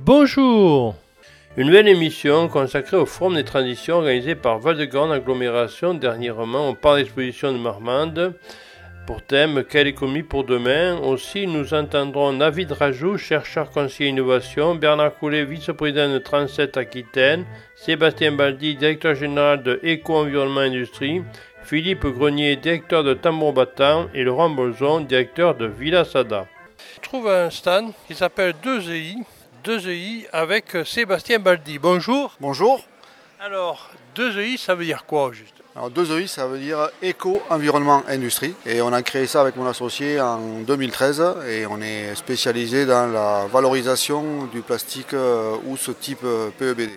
Bonjour Une nouvelle émission consacrée aux formes des traditions organisée par Val-de-Grande Agglomération. Dernièrement, on parle d'exposition de Marmande pour thème Quelle économie pour demain? Aussi, nous entendrons David Rajou, chercheur conseiller innovation, Bernard Coulet, vice-président de 37 Aquitaine, Sébastien Baldi, directeur général de Éco-Environnement Industrie, Philippe Grenier, directeur de Tambour Battant, et Laurent Bolzon, directeur de Villa Sada. On trouve un stand qui s'appelle 2EI, 2EI avec Sébastien Baldi. Bonjour. Bonjour. Alors, 2EI, ça veut dire quoi juste? Alors 2EI, ça veut dire éco, environnement, industrie. Et on a créé ça avec mon associé en 2013 et on est spécialisé dans la valorisation du plastique euh, ou ce type euh, PEBD.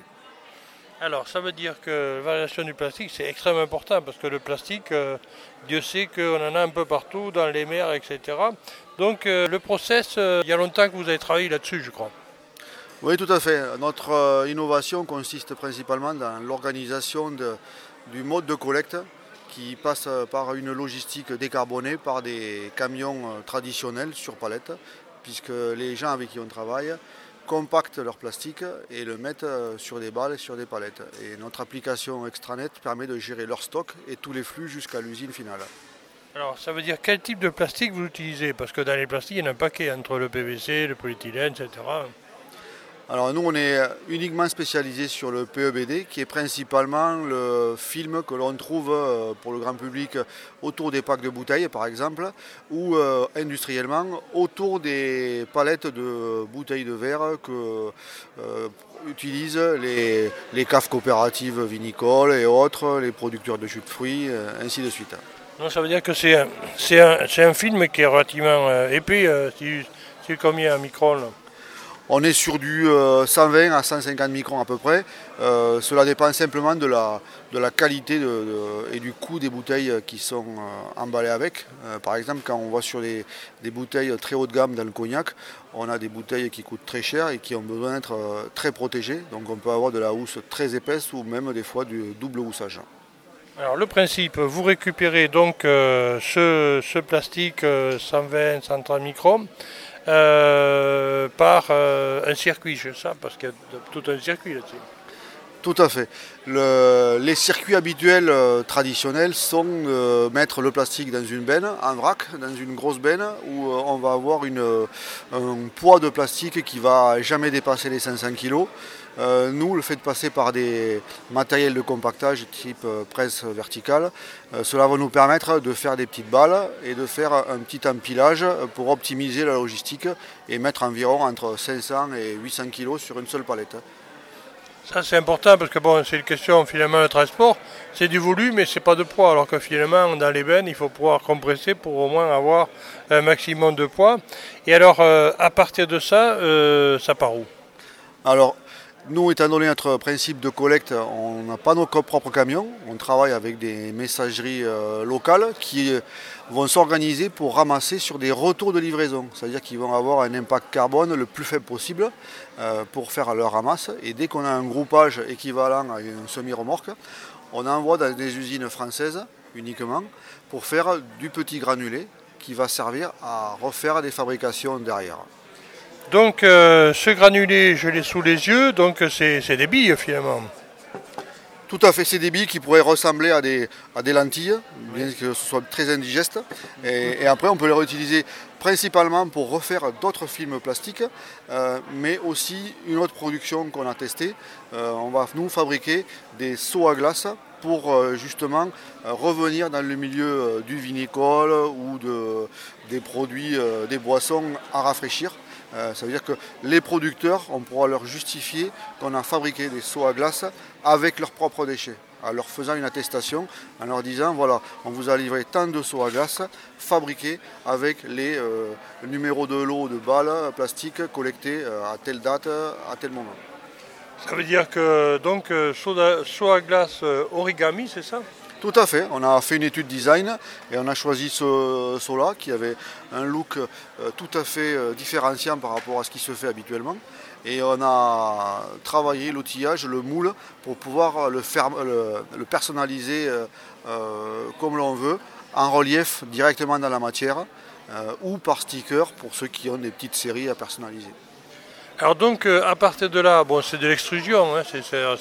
Alors ça veut dire que la valorisation du plastique c'est extrêmement important parce que le plastique, euh, Dieu sait qu'on en a un peu partout, dans les mers, etc. Donc le process, il y a longtemps que vous avez travaillé là-dessus je crois. Oui tout à fait. Notre innovation consiste principalement dans l'organisation du mode de collecte qui passe par une logistique décarbonée par des camions euh, traditionnels sur palette, puisque les gens avec qui on travaille compactent leur plastique et le mettent euh, sur des balles et sur des palettes. Et notre application extranet permet de gérer leur stock et tous les flux jusqu'à l'usine finale. Alors ça veut dire quel type de plastique vous utilisez? Parce que dans les plastiques, il y en a un paquet entre le PVC, le polyéthylène, etc. Alors nous on est uniquement spécialisé sur le PEBD qui est principalement le film que l'on trouve euh, pour le grand public autour des packs de bouteilles par exemple ou euh, industriellement autour des palettes de bouteilles de verre que euh, utilisent les, les, caves coopératives vinicoles et autres, les producteurs de jus de fruits, ainsi de suite. Non, ça veut dire que c'est un, un, film qui est relativement épais, si, si combien un micron on est sur du 120 euh, à 150 microns à peu près. Euh, cela dépend simplement de la, qualité et du coût des bouteilles qui sont euh, emballées avec. par exemple, quand on va sur des, bouteilles très haut de gamme dans le cognac, on a des bouteilles qui coûtent très cher et qui ont besoin d'être très protégées. Donc on peut avoir de la housse très épaisse ou même des fois du double houssage. Alors le principe, vous récupérez donc ce, plastique 120, 130 microns. Euh, par euh, un circuit, je sais, parce qu'il y a tout un circuit là-dessus. Tout à fait. les circuits habituels euh, traditionnels sont mettre le plastique dans une benne, en vrac, dans une grosse benne, où on va avoir un poids de plastique qui va jamais dépasser les 500 kg. Euh, nous, le fait de passer par des matériels de compactage type euh, presse verticale, euh, cela va nous permettre de faire des petites balles et de faire un petit empilage pour optimiser la logistique et mettre environ entre 500 et 800 kg sur une seule palette. Ça c'est important parce que bon, c'est une question finalement de transport, c'est du volume mais c'est pas de poids. Alors que finalement dans les bennes il faut pouvoir compresser pour au moins avoir un maximum de poids. Et alors à partir de ça, ça part où? Alors nous, étant donné notre principe de collecte, on n'a pas nos propres camions. On travaille avec des messageries euh, locales qui vont s'organiser pour ramasser sur des retours de livraison. C'est-à-dire qu'ils vont avoir un impact carbone le plus faible possible euh, pour faire leur ramasse. Et dès qu'on a un groupage équivalent à une semi-remorque, on envoie dans des usines françaises uniquement pour faire du petit granulé qui va servir à refaire des fabrications derrière. Donc euh, ce granulé, je l'ai sous les yeux, donc c'est des billes finalement. Tout à fait, c'est des billes qui pourraient ressembler à des, à des lentilles, bien que ce soit très indigeste. Et, après, on peut les réutiliser principalement pour refaire d'autres films plastiques, euh, mais aussi une autre production qu'on a testée. Euh, on va nous fabriquer des seaux à glace pour justement revenir dans le milieu du vinicole ou de, des produits, des boissons à rafraîchir. Euh, ça veut dire que les producteurs, on pourra leur justifier qu'on a fabriqué des seaux à glace avec leurs propres déchets, en leur faisant une attestation, en leur disant voilà, on vous a livré tant de seaux à glace fabriqués avec les euh, numéros de lot de balles plastiques collectés euh, à telle date, à tel moment. Ça veut dire que donc seaux à glace origami, c'est ça? Tout à fait, on a fait une étude design et on a choisi ce saut-là qui avait un look euh, tout à fait euh, différenciant par rapport à ce qui se fait habituellement. et on a travaillé l'outillage, le moule, pour pouvoir le, le, personnaliser comme l'on veut, en relief directement dans la matière ou par sticker pour ceux qui ont des petites séries à personnaliser. Alors donc, euh, à partir de là, bon, c'est de l'extrusion, hein, c'est, euh,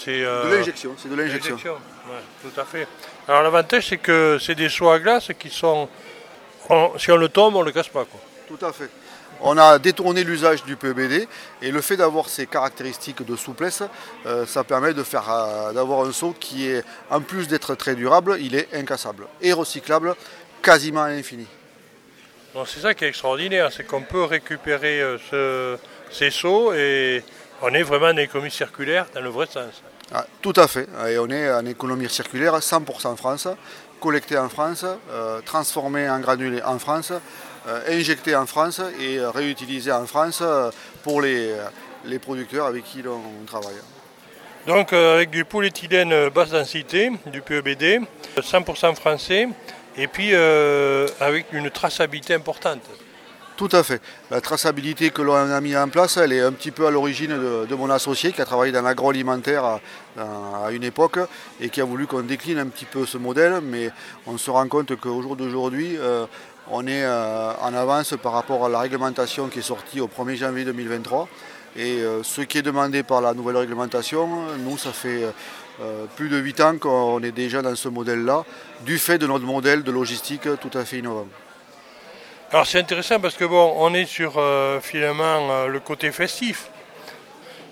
de l'injection, c'est de l'injection. tout à fait. Alors l'avantage, c'est que c'est des seaux à glace qui sont, si on le tombe, on ne le casse pas. Tout à fait. On a détourné l'usage du PEBD et le fait d'avoir ces caractéristiques de souplesse, euh, ça permet de faire, d'avoir un seau qui est, en plus d'être très durable, il est incassable et recyclable quasiment à l'infini. c'est ça qui est extraordinaire, c'est qu'on peut récupérer ce, c'est seaux et on est vraiment en économie circulaire dans le vrai sens. Ah, tout à fait. Et on est en économie circulaire 100% France, collecté en France, euh, transformé en granulé en France, euh, injecté en France et réutilisé en France pour les, les producteurs avec qui on travaille. Donc euh, avec du polyéthylène basse densité, du PEBD, 100% français, et puis avec une traçabilité importante. Tout à fait. La traçabilité que l'on a mis en place, elle est un petit peu à l'origine de, mon associé qui a travaillé dans l'agroalimentaire à, une époque et qui a voulu qu'on décline un petit peu ce modèle, mais on se rend compte qu'au jour d'aujourd'hui, euh, on est euh, en avance par rapport à la réglementation qui est sortie au 1er janvier 2023. Et euh, ce qui est demandé par la nouvelle réglementation, nous, ça fait plus de 8 ans qu'on est déjà dans ce modèle-là, du fait de notre modèle de logistique tout à fait innovant. Alors c'est intéressant parce que bon, on est sur euh, finalement euh, le côté festif.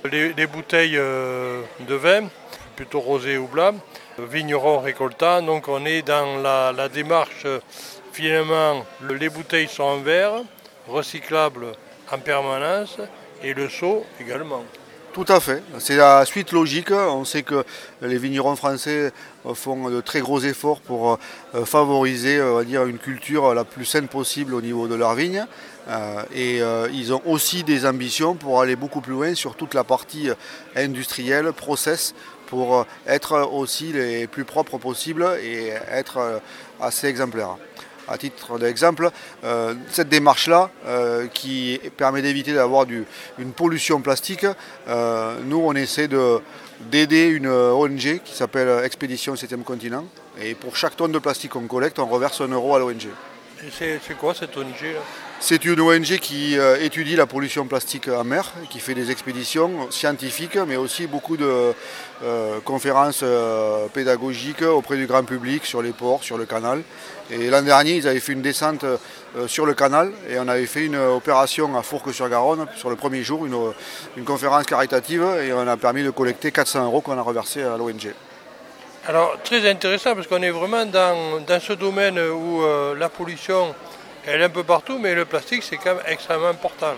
Les, bouteilles euh, de vin, plutôt rosé ou blanc, vigneron récoltant, donc on est dans la, démarche finalement, les bouteilles sont en verre, recyclables en permanence, et le seau également. Tout à fait, c'est la suite logique. On sait que les vignerons français font de très gros efforts pour euh, favoriser on va dire, une culture la plus saine possible au niveau de leurs vignes. Euh, et euh, ils ont aussi des ambitions pour aller beaucoup plus loin sur toute la partie industrielle, process, pour être aussi les plus propres possibles et être assez exemplaires à titre d'exemple, euh, cette démarche-là, euh, qui permet d'éviter d'avoir une pollution plastique, euh, nous on essaie d'aider une ONG qui s'appelle Expédition 7e continent. Et pour chaque tonne de plastique qu'on collecte, on reverse un euro à l'ONG. C'est quoi cette ONG C'est une ONG qui étudie la pollution plastique en mer, qui fait des expéditions scientifiques, mais aussi beaucoup de conférences pédagogiques auprès du grand public sur les ports, sur le canal. Et l'an dernier, ils avaient fait une descente euh, sur le canal et on avait fait une opération à Fourques-sur-Garonne sur le premier jour, une, conférence caritative et on a permis de collecter 400 euros qu'on a reversé à l'ONG. Alors très intéressant parce qu'on est vraiment dans, ce domaine où euh, la pollution elle est un peu partout mais le plastique c'est quand même extrêmement important.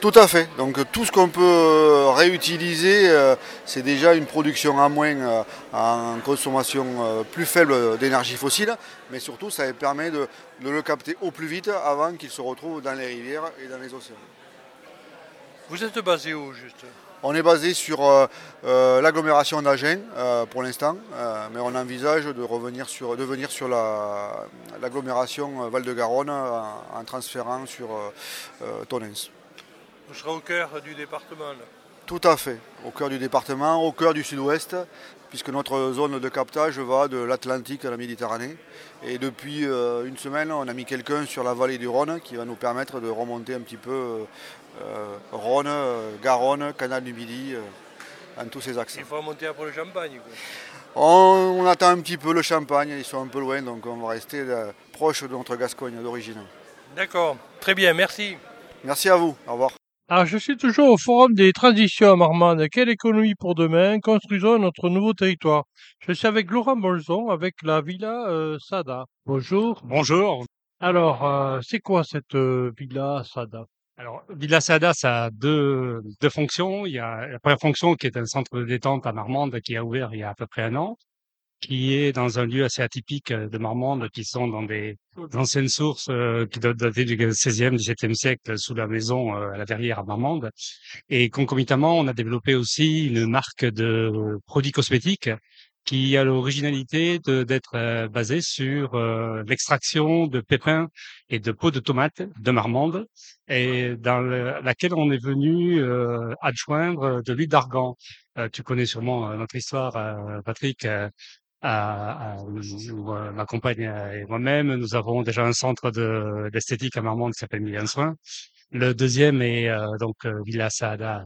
Tout à fait. Donc tout ce qu'on peut euh, réutiliser, euh, c'est déjà une production à moins euh, en consommation plus faible d'énergie fossile, mais surtout ça permet de, le capter au plus vite avant qu'il se retrouve dans les rivières et dans les océans. Vous êtes basé où juste? On est basé sur l'agglomération d'Agen pour l'instant, mais on envisage de revenir sur, de venir sur l'agglomération Val-de-Garonne en, transférant sur Tonens. Vous serez au cœur du département Tout à fait, au cœur du département, au cœur du sud-ouest, puisque notre zone de captage va de l'Atlantique à la Méditerranée. Et depuis euh, une semaine, on a mis quelqu'un sur la vallée du Rhône qui va nous permettre de remonter un petit peu euh, euh, Rhône, Garonne, Canal du Midi, en tous ces axes. Il faut remonter après le Champagne on, attend un petit peu le Champagne, ils sont un peu loin, donc on va rester proche de notre Gascogne d'origine. D'accord, très bien, merci. Merci à vous, au revoir. Alors, je suis toujours au Forum des transitions à Marmande. Quelle économie pour demain? Construisons notre nouveau territoire. Je suis avec Laurent Bolzon, avec la Villa euh, Sada. Bonjour. Bonjour. Alors, euh, c'est quoi cette euh, Villa Sada? Alors, Villa Sada, ça a deux, deux fonctions. Il y a la première fonction qui est un centre de détente à Marmande qui a ouvert il y a à peu près un an qui est dans un lieu assez atypique euh, de Marmande, qui sont dans des anciennes sources euh, qui doivent dater du XVIe, XVIIe siècle, sous la maison euh, à la Verrière à Marmande. Et concomitamment, on a développé aussi une marque de produits cosmétiques qui a l'originalité d'être euh, basé sur euh, l'extraction de pépins et de peaux de tomates de marmande, et dans laquelle on est venu euh, adjoindre de l'huile d'argan. tu connais sûrement notre histoire, Patrick. À, ma compagne et moi-même, nous avons déjà un centre d'esthétique à Marmande qui s'appelle Million Soin. Le deuxième est donc Villa Saada,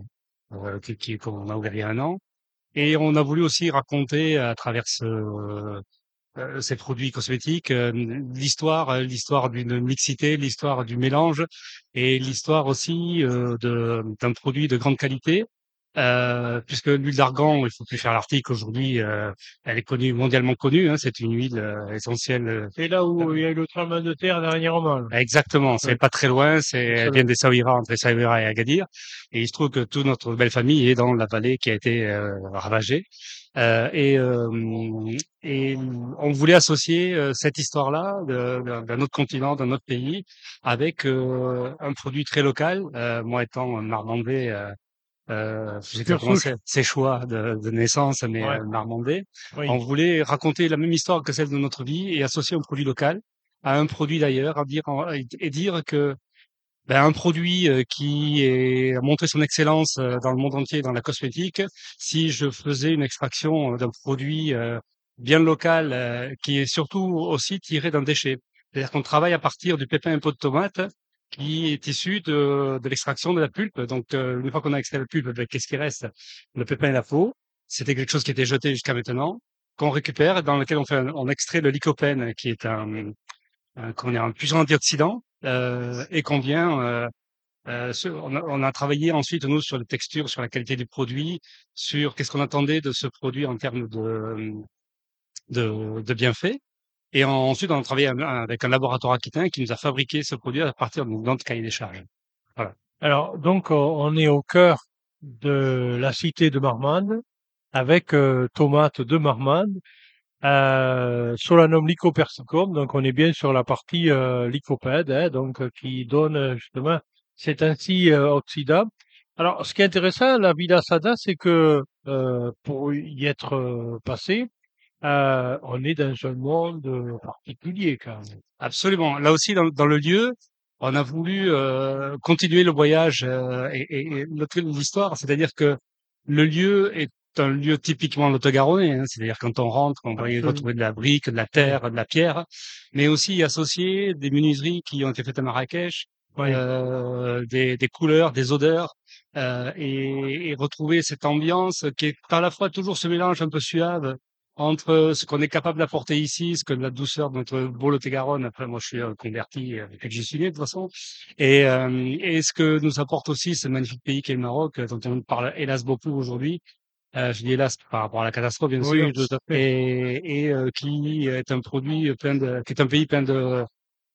qui qu'on a ouvert il y a un an. Et on a voulu aussi raconter à travers ce, euh, ces produits cosmétiques euh, l'histoire, euh, l'histoire d'une mixité, l'histoire du mélange et l'histoire aussi d'un produit de grande qualité euh, puisque l'huile d'argan, il faut plus faire l'article aujourd'hui, euh, elle est connue mondialement connue. Hein, c'est une huile euh, essentielle. C'est là où il y a eu le tremblement de terre dernièrement. Exactement, c'est pas très loin. C'est elle vient des Saouira, entre Saouira et Agadir, et il se trouve que toute notre belle famille est dans la vallée qui a été ravagée. et, et on voulait associer cette histoire-là d'un autre continent, d'un autre pays, avec un produit très local. moi étant un Marmandais euh, j'ai commencé ses choix de, de, naissance, mais ouais. Euh, On voulait raconter la même histoire que celle de notre vie et associer un produit local à un produit d'ailleurs, à dire et dire que ben, un produit euh, qui est, a montré son excellence euh, dans le monde entier dans la cosmétique, si je faisais une extraction d'un produit bien local qui est surtout aussi tiré d'un déchet. C'est-à-dire qu'on travaille à partir du pépin et pot de tomate qui est issu de, de l'extraction de la pulpe. Donc, euh, une fois qu'on a extrait la pulpe, ben, qu'est-ce qui reste Le pépin et la peau. C'était quelque chose qui était jeté jusqu'à maintenant, qu'on récupère, dans lequel on, fait, on extrait le lycopène, qui est un, un, est un puissant antioxydant, euh, et qu'on vient... Euh, euh on, a, on, a, travaillé ensuite nous sur les textures, sur la qualité du produit, sur qu'est-ce qu'on attendait de ce produit en termes de, de, de bienfaits. Et ensuite, on a travaillé avec un laboratoire aquitain qui nous a fabriqué ce produit à partir de notre cahier des charges. Voilà. Alors, donc, on est au cœur de la cité de Marmande, avec euh, tomates de Marmande, euh, Solanum lycopersicum, donc on est bien sur la partie euh, lycopède, hein, donc euh, qui donne justement cet ainsi euh, oxydable. Alors, ce qui est intéressant, la Villa Sada, c'est que pour y être passé, euh, on est dans un monde euh, particulier quand même. Absolument. Là aussi, dans, dans le lieu, on a voulu euh, continuer le voyage euh, et, et, l'histoire, c'est-à-dire que le lieu est un lieu typiquement lot-garonnais, hein, c'est-à-dire quand on rentre, on va y retrouver de la brique, de la terre, de la pierre, mais aussi associer des menuiseries qui ont été faites à Marrakech, euh, des, des, couleurs, des odeurs, euh, et, et, retrouver cette ambiance qui est à la fois toujours ce mélange un peu suave entre ce qu'on est capable d'apporter ici, ce que la douceur de notre beau Lot-et-Garonne, après moi je suis un converti euh, que j'y suis né de toute façon, et, euh, et ce que nous apporte aussi ce magnifique pays qu'est le Maroc, dont on parle hélas beaucoup aujourd'hui, euh, je dis hélas par rapport à la catastrophe bien sûr, et, et euh, qui est un produit plein de, qui est un pays plein de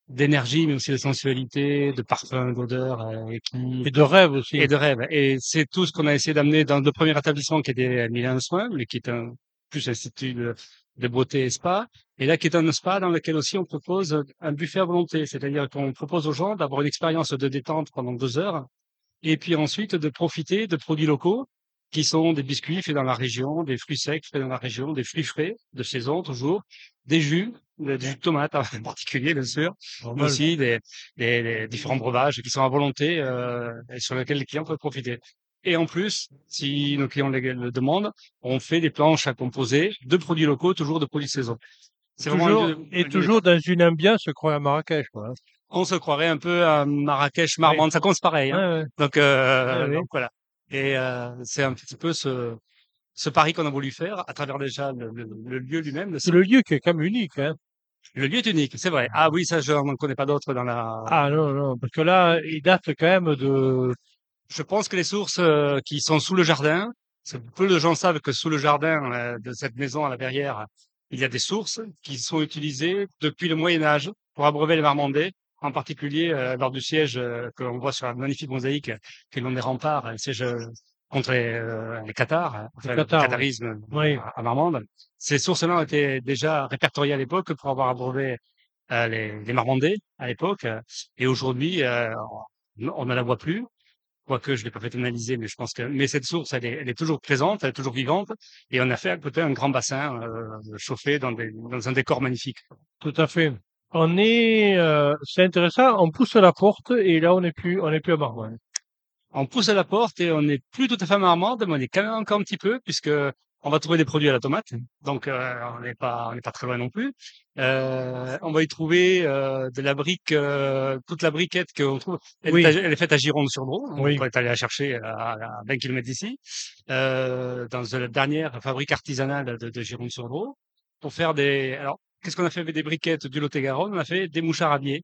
d'énergie, mais aussi de sensualité, de parfum, d'odeur, euh, et, qui... et de rêve aussi. Et de rêve. Et c'est tout ce qu'on a essayé d'amener dans le premier établissement qui était Milan Soin, mais qui est un plus institut de, de beauté et spa. Et là, qui est un spa dans lequel aussi on propose un buffet à volonté. C'est-à-dire qu'on propose aux gens d'avoir une expérience de détente pendant deux heures. Et puis ensuite de profiter de produits locaux qui sont des biscuits faits dans la région, des fruits secs faits dans la région, des fruits frais de saison toujours, des jus, des jus de tomates en particulier bien sûr, mais aussi des, des, des, différents breuvages qui sont à volonté euh, et sur lesquels les clients peuvent profiter. Et en plus, si nos clients le demandent, on fait des planches à composer de produits locaux, toujours de produits de saison. C'est toujours, et toujours dans une ambiance, je crois, à Marrakech. Quoi. Hein. On se croirait un peu à Marrakech, Marmande, ça compte pareil. Hein. Donc, euh, donc, voilà. Et euh, c'est un petit peu ce, ce pari qu'on a voulu faire à travers déjà le, le, lieu lui-même. C'est le lieu qui est quand même unique. Hein. Le lieu est unique, c'est vrai. Ah oui, ça, je n'en connais pas d'autres dans la... Ah non, non, parce que là, il date quand même de je pense que les sources euh, qui sont sous le jardin, peu de gens savent que sous le jardin euh, de cette maison à la verrière, il y a des sources qui sont utilisées depuis le Moyen Âge pour abreuver les Marmandais, en particulier euh, lors du siège que l'on voit sur la magnifique mosaïque qui est l'un des remparts, le siège contre les, les Qatars, le qatarisme à, Marmande. Ces sources-là ont été déjà répertoriées à l'époque pour avoir abreuvé les, les Marmandais à l'époque, et aujourd'hui on ne la voit plus. Quoique je l'ai pas fait analyser, mais je pense que mais cette source elle est, elle est toujours présente, elle est toujours vivante, et on a fait à côté un grand bassin euh, chauffé dans, des, dans un décor magnifique. Tout à fait. On est, euh, c'est intéressant. On pousse la porte et là on n'est plus, on n'est plus à Marmande. On pousse à la porte et on n'est plus tout à fait à Marmande, mais on est quand même encore un petit peu puisque on va trouver des produits à la tomate, donc euh, on n'est pas on n'est pas très loin non plus. Euh, on va y trouver euh, de la brique, toute la briquette qu'on trouve. Elle, Oui. est, elle est faite à Gironde-sur-Dro. Oui. On pourrait aller la chercher à, à 20 km d'ici, dans la dernière fabrique artisanale de, de Gironde-sur-Dro, pour faire des. Alors, qu'est-ce qu'on a fait avec des briquettes du Lot-et-Garonne? On a fait des mouchards à biais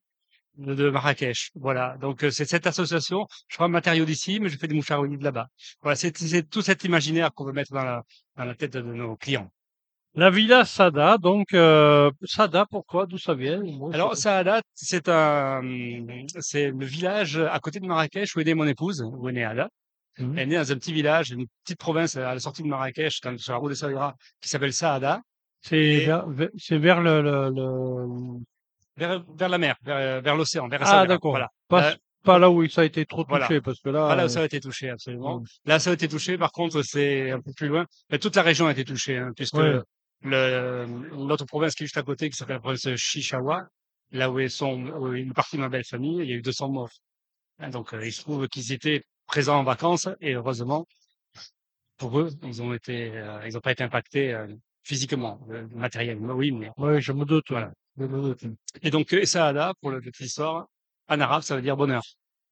de, Marrakech. Voilà. Donc euh, c'est cette association. Je prends un matériau d'ici, mais je fais des mouchards de là-bas. Voilà, c'est tout cet imaginaire qu'on veut mettre dans la, dans la tête de nos clients. La villa Sada, donc euh, Sada, pourquoi, d'où ça vient Moi, Alors Saada, c'est un, c'est le village à côté de Marrakech où est née mon épouse, où est née Ada. Mhm. Elle est née dans un petit village, une petite province à la sortie de Marrakech, sur la route de Saïra, qui s'appelle Saada, c'est vers, vers le, le, le- vers, vers la mer, vers, vers l'océan, vers ah d'accord, Voilà. pas, Euh, pas là où ça a été trop voilà. touché parce que là, Pas là où euh, ça a été touché, absolument. Mm. Là, ça a été touché. Par contre, c'est un peu plus loin. Mais toute la région a été touchée, hein, puisque Ouais. le, l'autre province qui est juste à côté, qui s'appelle la province Chichawa, là où est son, où une partie de ma belle famille, il y a eu 200 morts. Hein, Donc, euh, il se trouve qu'ils étaient présents en vacances, et heureusement, pour eux, ils ont été, euh, ils n'ont pas été impactés euh, physiquement, euh, matériellement, oui, mais oui, je me doute. Voilà. Je me doute. et donc euh, Saada pour le petite histoire, en arabe, ça veut dire bonheur.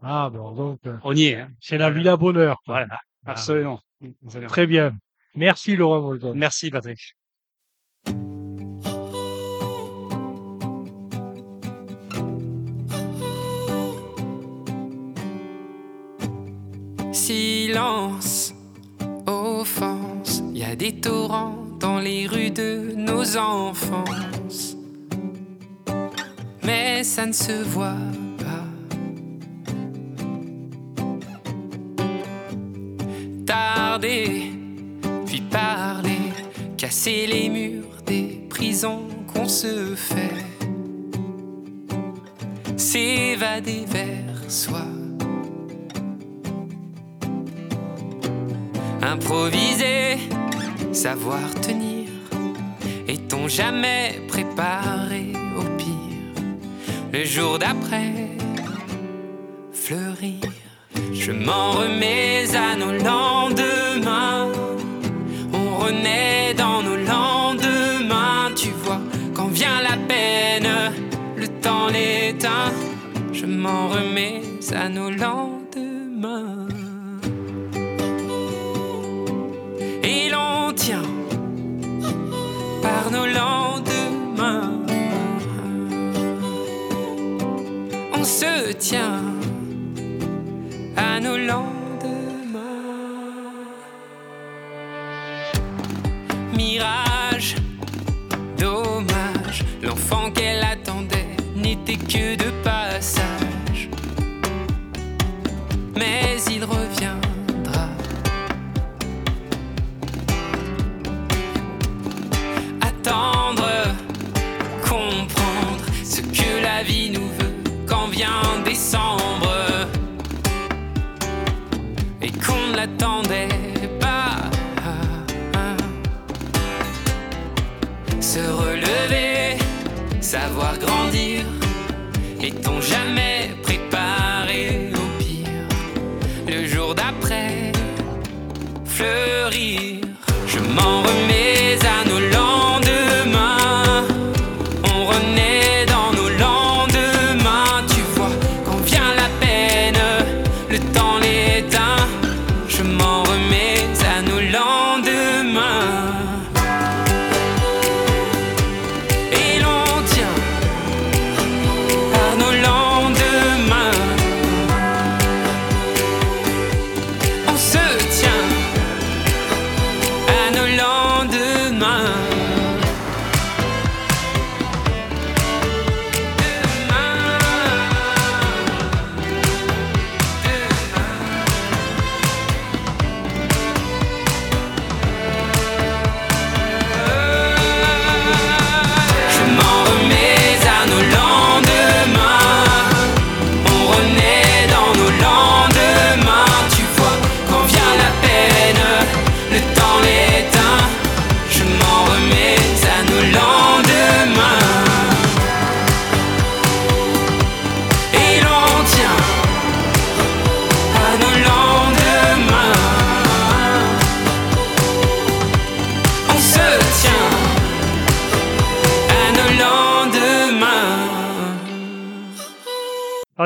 Ah bon, donc euh, On y est. Hein. c'est la villa bonheur. quoi. Voilà, absolument. Absolument. Très bien. Merci Laurent Molton. Merci Patrick. Silence, offense, y a des torrents dans les rues de nos enfances. Ça ne se voit pas. Tarder, puis parler, casser les murs des prisons qu'on se fait. S'évader vers soi. Improviser, savoir tenir. Est-on jamais préparé? Le jour d'après, fleurir. Je m'en remets à nos lendemains. On renaît dans nos lendemains. Tu vois, quand vient la peine, le temps l'éteint. Je m'en remets à nos lendemains. Je m'en remets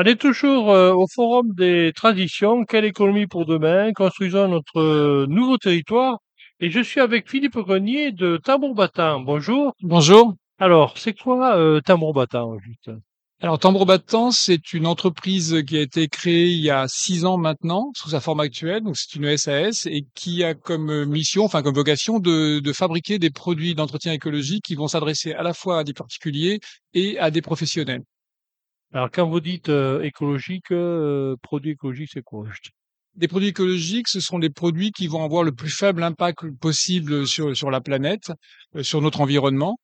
est toujours euh, au Forum des traditions, quelle économie pour demain, construisons notre euh, nouveau territoire. Et je suis avec Philippe Grenier de Tambour Battant. Bonjour. Bonjour. Alors, c'est quoi euh, Tambour Battant juste? Alors, Tambour Battant, c'est une entreprise qui a été créée il y a six ans maintenant, sous sa forme actuelle. Donc, c'est une SAS et qui a comme mission, enfin comme vocation, de, de fabriquer des produits d'entretien écologique qui vont s'adresser à la fois à des particuliers et à des professionnels. Alors, quand vous dites euh, écologique, euh, produit écologique, c'est quoi Des produits écologiques, ce sont des produits qui vont avoir le plus faible impact possible sur, sur la planète, euh, sur notre environnement.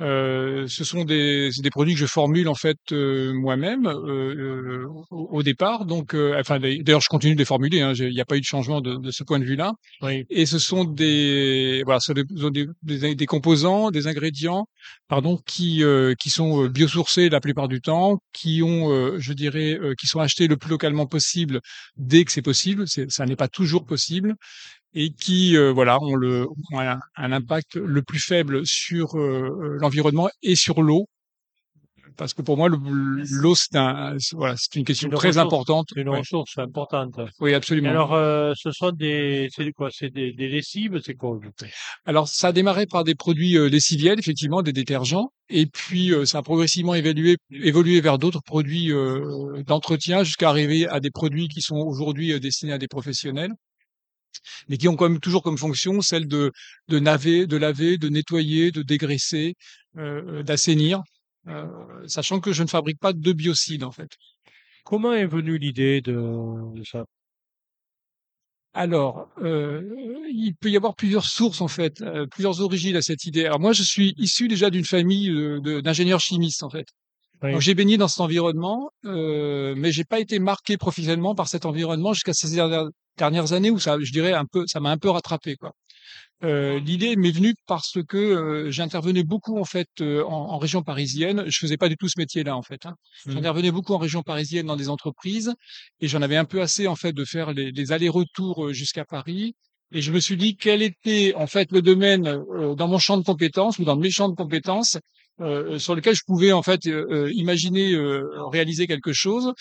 Euh, ce sont des, des produits que je formule en fait euh, moi-même euh, au, au départ. Donc, euh, enfin, d'ailleurs, je continue de les formuler. hein, Il n'y a pas eu de changement de, de ce point de vue-là. Oui. Et ce sont des, voilà, ce sont des, des, des- composants, des ingrédients, pardon, qui euh, qui sont biosourcés la plupart du temps, qui ont, euh, je dirais, euh, qui sont achetés le plus localement possible dès que c'est possible. Ça n'est pas toujours possible et qui, euh, voilà, ont le ont un, un impact le plus faible sur euh, euh, l'environnement et sur l'eau. Parce que pour moi, le- l'eau, c'est un, voilà, c'est une question Une très ressource. importante. C'est une Ouais. ressource importante. Oui, Et absolument. alors, euh, ce sont des, c'est quoi? C'est des, des lessives, c'est quoi Alors, ça a démarré par des produits euh, lessiviels, effectivement, des détergents, et puis euh, ça a progressivement évolué, évolué vers d'autres produits euh, d'entretien, jusqu'à arriver à des produits qui sont aujourd'hui destinés à des professionnels, mais qui ont quand même toujours comme fonction celle de, de naver, de laver, de nettoyer, de dégraisser, euh, d'assainir, euh, sachant que je ne fabrique pas de biocides en fait. Comment est venue l'idée de, de ça? Alors, euh, il peut y avoir plusieurs sources en fait, euh, plusieurs origines à cette idée. Alors moi, je suis issu déjà d'une famille euh, d'ingénieurs chimistes en fait. Oui. Donc j'ai baigné dans cet environnement, euh, mais j'ai pas été marqué professionnellement par cet environnement jusqu'à ces dernières, années où ça, je dirais un peu, ça m'a un peu rattrapé quoi. Euh, L'idée m'est venue parce que euh, j'intervenais beaucoup en fait euh, en, en région parisienne. Je faisais pas du tout ce métier-là en fait. Hein. Mhm. J'intervenais beaucoup en région parisienne dans des entreprises et j'en avais un peu assez en fait de faire les, les allers-retours euh, jusqu'à Paris. Et je me suis dit quel était en fait le domaine euh, dans mon champ de compétences ou dans mes champs de compétences euh, sur lequel je pouvais en fait euh, euh, imaginer euh, réaliser quelque chose.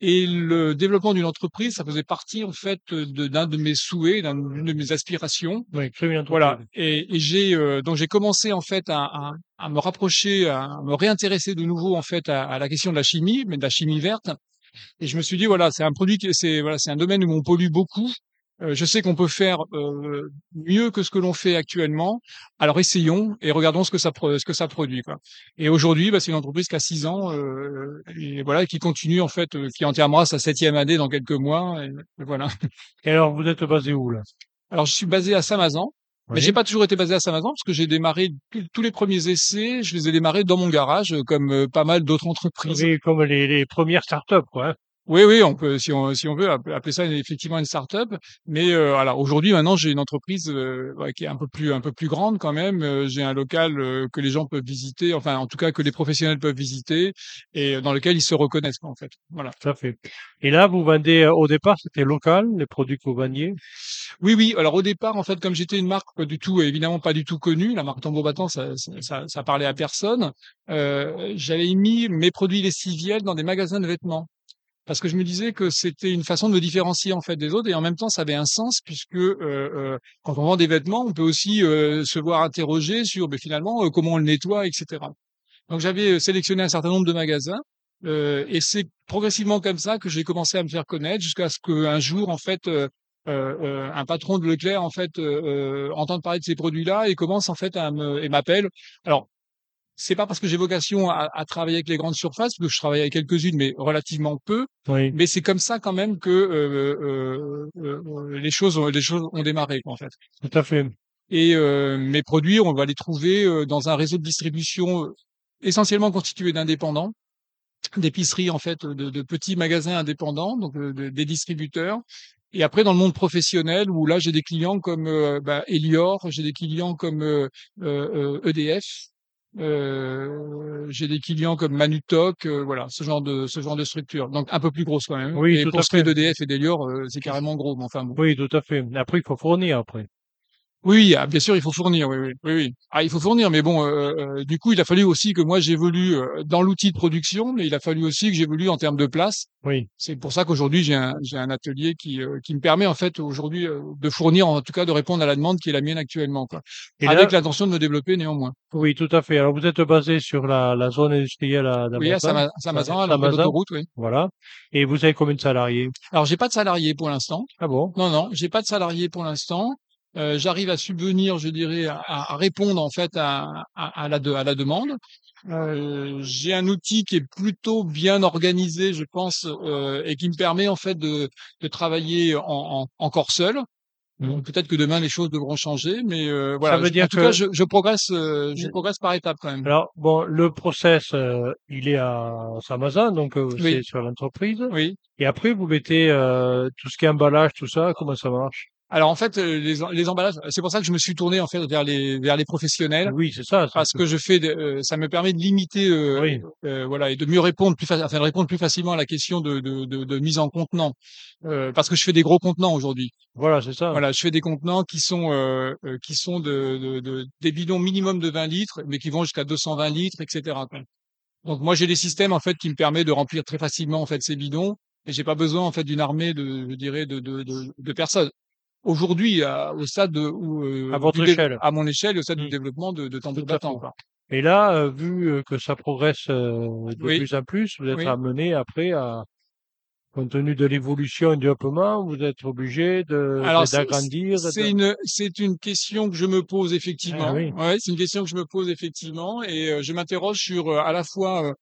Et le développement d'une entreprise, ça faisait partie en fait de- d'un de, mes souhaits, d'un- d'une de mes aspirations. Oui, une entreprise. Voilà. Et, et j'ai euh, donc j'ai commencé en fait à, à, à me rapprocher, à me réintéresser de nouveau en fait à, à la question de la chimie, mais de la chimie verte. Et je me suis dit voilà, c'est un produit, qui- c'est voilà, c'est un domaine où on pollue beaucoup. Euh, je sais qu'on peut faire euh, mieux que ce que l'on fait actuellement. Alors essayons et regardons ce que ça ce que ça produit. Quoi. Et aujourd'hui, bah, c'est une entreprise qui a six ans euh, et voilà qui continue en fait, euh, qui enterrera sa septième année dans quelques mois. Et, et voilà. Et alors, vous êtes basé où là? Alors je suis basé à Saint-Mazan. Mais Oui. j'ai pas toujours été basé à Saint-Mazan parce que j'ai démarré tous- les premiers essais, je les ai démarrés dans mon garage, comme pas mal d'autres entreprises. Oui, comme les, les premières startups, quoi. Oui, oui, on peut, si on, si on veut app- appeler ça effectivement une start-up. Mais euh, alors aujourd'hui, maintenant, j'ai une entreprise euh, qui est un peu plus, un peu plus grande quand même. Euh, j'ai un local euh, que les gens peuvent visiter, enfin, en tout cas que les professionnels peuvent visiter, et dans lequel ils se reconnaissent en fait. Voilà. Tout à fait. Et là, vous vendez, euh, au départ, c'était local, les produits que vous vendiez? Oui, oui. Alors au départ, en fait, comme j'étais une marque pas du tout, évidemment pas du tout connue, la marque Tambour Battant, ça, ça, ça, ça parlait à personne. Euh, J'avais mis mes produits lessiviels dans des magasins de vêtements parce que je me disais que c'était une façon de me différencier en fait des autres et en même temps ça avait un sens puisque euh, euh, quand on vend des vêtements, on peut aussi euh, se voir interroger sur mais finalement euh, comment on le nettoie, etc. Donc j'avais euh, sélectionné un certain nombre de magasins euh, et c'est progressivement comme ça que j'ai commencé à me faire connaître jusqu'à ce qu'un jour en fait un patron de Leclerc en fait entende parler de ces produits-là et commence en fait à me et m'appelle. Alors c'est pas parce que j'ai vocation à, à travailler avec les grandes surfaces, que je travaille avec quelques-unes, mais relativement peu. Oui. Mais c'est comme ça quand même que euh, euh, euh, euh, les choses, ont, les choses ont démarré en fait. Tout à fait. Et euh, mes produits, on va les trouver euh, dans un réseau de distribution essentiellement constitué d'indépendants, d'épiceries en fait, de, de petits magasins indépendants, donc de- des distributeurs. Et après dans le monde professionnel où là j'ai des clients comme euh, bah, Elior, j'ai des clients comme euh, euh, euh, EDF, euh, j'ai des clients comme Manutoc, euh, voilà ce genre de ce genre de structure. Donc un peu plus grosse quand même. Oui, et tout pour à fait. d'EDF et d'Elior, euh, c'est carrément gros. Mais enfin bon. Oui, tout à fait. Après, il faut fournir après. Oui, ah, bien sûr, il faut fournir, oui, oui, oui, oui. Ah, il faut fournir, mais bon, heu heu, du coup, il a fallu aussi que moi j'évolue, heu, dans l'outil de production, mais il a fallu aussi que j'évolue en termes de place. Oui. C'est pour ça qu'aujourd'hui j'ai un j'ai un atelier qui, heu, qui me permet en fait aujourd'hui, de fournir, en tout cas de répondre à la demande qui est la mienne actuellement, quoi. Et Avec là l'intention de me développer néanmoins. oui, tout à fait. Alors vous êtes basé sur la la zone industrielle à Oui, à Samazan, à l'autoroute, oui. voilà. Et vous avez combien de salariés? Alors j'ai pas de salariés pour l'instant. Ah bon? Non, non, j'ai pas de salariés pour l'instant. Heu, j'arrive à subvenir, je dirais, à à répondre en fait à à à la de à la demande. Heu, j'ai un outil qui est plutôt bien organisé, je pense, heu, et qui me permet en fait de de travailler en en encore seul. Mmh. Peut-être que demain les choses devront changer, mais Ça voilà, veut je dire en tout que cas je je progresse, heu, je Mmh. progresse par étapes quand même. Alors bon, le process, heu, il est à Samazon, donc Oui. c'est sur l'entreprise Oui. et après vous mettez, tout ce qui est emballage, tout ça, comment ça marche? Alors en fait, heu, les les emballages c'est pour ça que je me suis tourné en fait vers les vers les professionnels. Oui, c'est ça, Parce que je fais de heu, ça me permet de limiter, Oui. heu, voilà et de mieux répondre plus enfin de répondre plus facilement à la question de de de de mise en contenant. Heu, parce que je fais des gros contenants aujourd'hui. Voilà, c'est ça. Voilà, je fais des contenants qui sont, heu, qui sont de de de des bidons minimum de 20 litres, mais qui vont jusqu'à 220 litres et cetera, quoi. Donc moi, j'ai des systèmes en fait qui me permet de remplir très facilement en fait ces bidons et j'ai pas besoin en fait d'une armée de je dirais de de de de personnes. Aujourd'hui, au stade où, heu, À votre échelle. à mon échelle, au stade du Mmh. développement de de battants, fait. quoi. Et là, heu, vu, heu, que ça progresse, de Oui. plus en plus, vous êtes Oui. amené après à compte tenu de l'évolution et du développement, vous êtes obligé de de d'agrandir, c'est de une c'est une question que je me pose ah effectivement. oui. Ouais, c'est une question que je me pose effectivement et je m'interroge sur, à la fois, heu,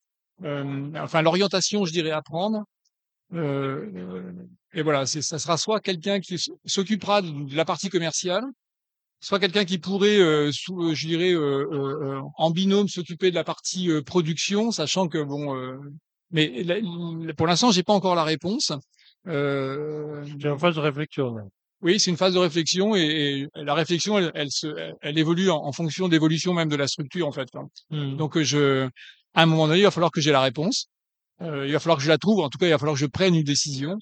hem, enfin l'orientation, je dirais, à prendre. Heu, et voilà, ça sera soit quelqu'un qui s'occupera de la partie commerciale, soit quelqu'un qui pourrait, heu, sous, heu, je dirais, heu heu heu, en binôme s'occuper de la partie, production, sachant que bon, mais la pour l'instant, j'ai pas encore la réponse. Heu C'est en phase de réflexion, là. oui, c'est une phase de réflexion et et la réflexion, elle elle se elle évolue en en fonction de l'évolution même de la structure, en fait, quoi. Mmh. Donc, je à un moment donné, il va falloir que j'ai la réponse. Heu, il va falloir que je la trouve. En tout cas, il va falloir que je prenne une décision.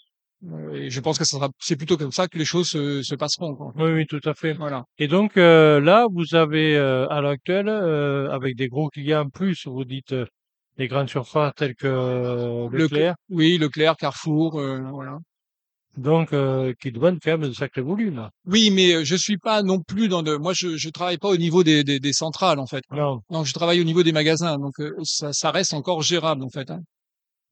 Heu, et je pense que ça sera c'est plutôt comme ça que les choses se se passeront, quoi. Oui, oui, tout à fait. Voilà. Et donc, heu, là, vous avez, heu, à l'heure actuelle, heu, avec des gros clients plus, vous dites, heu, des grandes surfaces telles que euh, Leclerc Leclerc, oui, Leclerc, Carrefour, voilà. donc qui demandent quand même de sacrés volumes. Oui, mais, je suis pas non plus dans de moi, je je travaille pas au niveau des des des centrales, en fait. Non. Non, je travaille au niveau des magasins, donc, ça ça reste encore gérable, en fait, hein.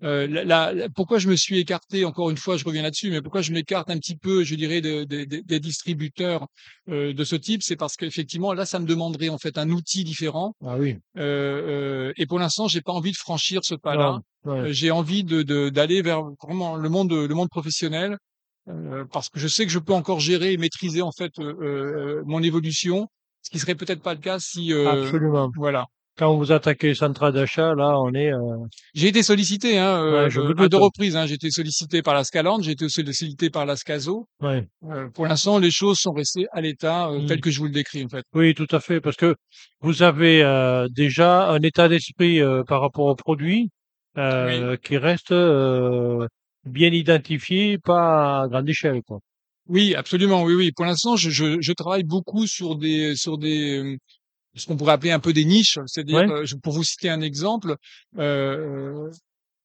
Heu, la pourquoi je me suis écarté, encore une fois, je reviens là-dessus, mais pourquoi je m'écarte un petit peu, je dirais, de des des des distributeurs, heu, de ce type, c'est parce qu'effectivement, là, ça me demanderait, en fait, un outil différent. Ah oui. Heu heu, et pour l'instant, j'ai pas envie de franchir ce pas-là. Ouais. Heu, j'ai envie de de d'aller vers vraiment le monde, le monde professionnel, parce que je sais que je peux encore gérer et maîtriser, en fait, mon évolution, ce qui serait peut-être pas le cas si, Absolument. voilà. Quand vous attaquez les centrales d'achat, là, on est, heu J'ai été sollicité, hein, heu Ouais, je à. 2 reprises, hein. J'ai été sollicité par la Scalante, j'ai été sollicité par la Scaso. ouais. Heu, pour l'instant, les choses sont restées à l'état, heu, Mmh. tel que je vous le décris, en fait. Oui, tout à fait, parce que vous avez, heu, déjà un état d'esprit, par rapport au produit, Oui. qui reste, bien identifié, pas à grande échelle, quoi. Oui, absolument, oui, oui. Pour l'instant, je je je travaille beaucoup sur des sur des, ce qu'on pourrait appeler un peu des niches. C'est-à-dire, Ouais. je pour vous citer un exemple, heu,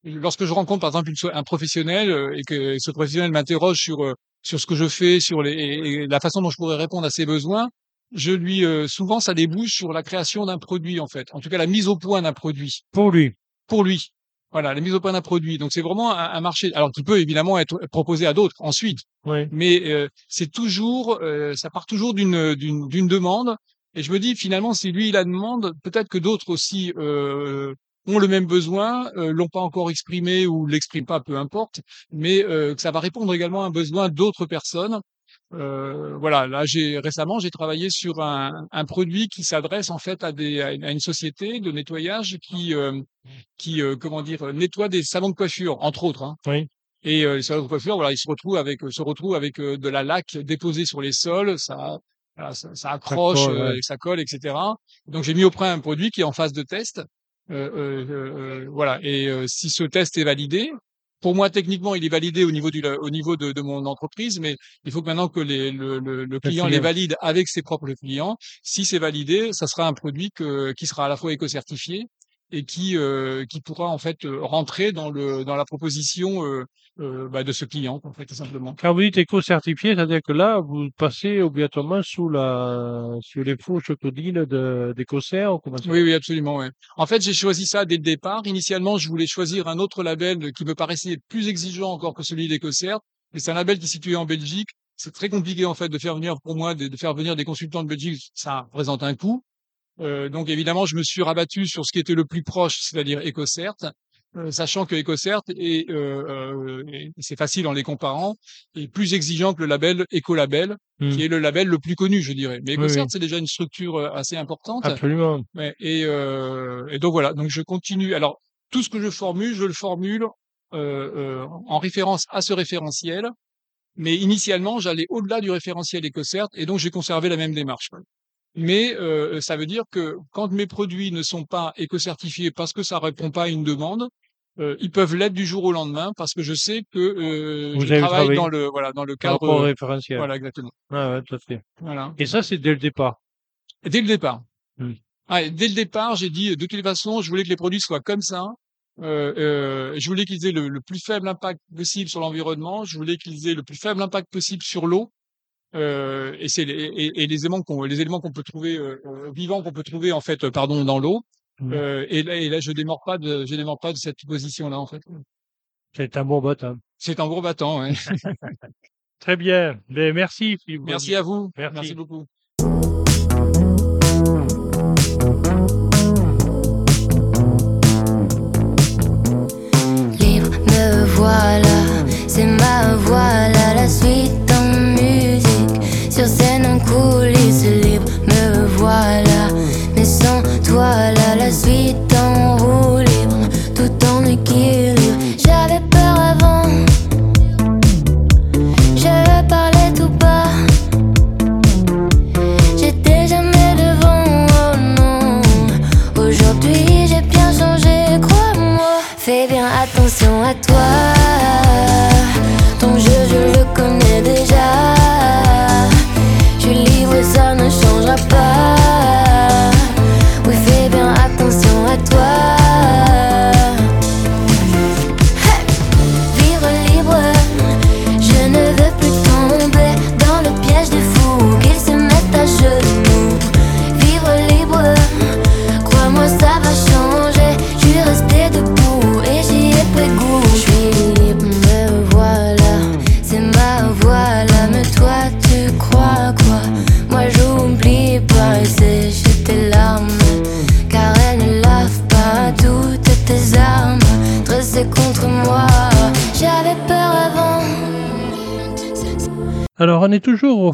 lorsque je rencontre, par exemple, une un professionnel, heu, et que ce professionnel m'interroge sur, sur ce que je fais, sur les et et la façon dont je pourrais répondre à ses besoins, je lui, souvent, ça débouche sur la création d'un produit, en fait. En tout cas, la mise au point d'un produit. Pour lui. Pour lui. Voilà, la mise au point d'un produit. Donc c'est vraiment un un marché alors qui peut évidemment être proposé à d'autres ensuite. Oui. Mais, heu, c'est toujours, heu, ça part toujours d'une, d'une d'une demande et je me dis finalement si lui il la demande, peut-être que d'autres aussi, heu, ont le même besoin, heu, l'ont pas encore exprimé ou l'expriment pas, peu importe, mais, heu, que ça va répondre également à un besoin d'autres personnes. Heu, voilà, là j'ai récemment, j'ai travaillé sur un un produit qui s'adresse en fait à des à une société de nettoyage qui, hem, qui, heu, comment dire? Nettoie des salons de coiffure, entre autres, hein. Oui. Et heu, les salons de coiffure, voilà, ils se retrouvent avec, se retrouvent avec, de la laque déposée sur les sols, ça voilà, ça ça accroche, colle, ouais. heu, ça colle et cetera. Donc j'ai mis au point un produit qui est en phase de test. Heu heu, voilà et si ce test est validé, pour moi, techniquement, il est validé au niveau du, au niveau de, de mon entreprise, mais il faut que maintenant que les, le, le, le client les valide avec ses propres clients. Si c'est validé, ça sera un produit que, qui sera à la fois éco-certifié et qui, euh, qui pourra en fait euh, rentrer dans le, dans la proposition euh, bah, de ce client, en fait, tout simplement. Quand vous dites éco-certifié, c'est-à-dire que là, vous passez obligatoirement sous la, sous les fourches codines de, d'Écossaire, ou comment ça Oui, oui, absolument. Ouais. En fait, j'ai choisi ça dès le départ. Initialement, je voulais choisir un autre label qui me paraissait plus exigeant encore que celui d'Écossaire. Mais c'est un label qui est situé en Belgique. C'est très compliqué en fait de faire venir pour moi de, de faire venir des consultants de Belgique. Ça représente un coût. Euh, donc évidemment, je me suis rabattu sur ce qui était le plus proche, c'est-à-dire EcoCert, euh, sachant que EcoCert est, euh, euh, et c'est facile en les comparant, est plus exigeant que le label Ecolabel, qui est le label le plus connu, je dirais. Mais EcoCert, oui. c'est déjà une structure euh, assez importante. Absolument. Ouais, et, euh, et donc voilà, donc je continue. Alors tout ce que je formule, je le formule euh, euh, en référence à ce référentiel. Mais initialement, j'allais au-delà du référentiel EcoCert et donc j'ai conservé la même démarche. Mais euh, ça veut dire que quand mes produits ne sont pas éco-certifiés parce que ça répond pas à une demande, euh, ils peuvent l'être du jour au lendemain parce que je sais que euh, Vous je avez travaille dans le voilà dans le cadre référentiel. voilà exactement Ah ouais, tout à fait. voilà Et ça, c'est dès le départ? dès le départ. Hmm. Ouais, dès le départ, j'ai dit de toute façon, je voulais que les produits soient comme ça. Euh, euh, je voulais qu'ils aient le, le plus faible impact possible sur l'environnement. Je voulais qu'ils aient le plus faible impact possible sur l'eau. Euh, et c'est les, et, et les éléments qu'on les éléments qu'on peut trouver euh, euh, vivants qu'on peut trouver en fait euh, pardon dans l'eau. Mm. Euh, et là et là je démords pas de je démords pas de cette position là en fait. C'est un bon bottin. C'est un gros battant. ouais. Très bien. Ben, merci. Merci à vous. Merci. Merci beaucoup.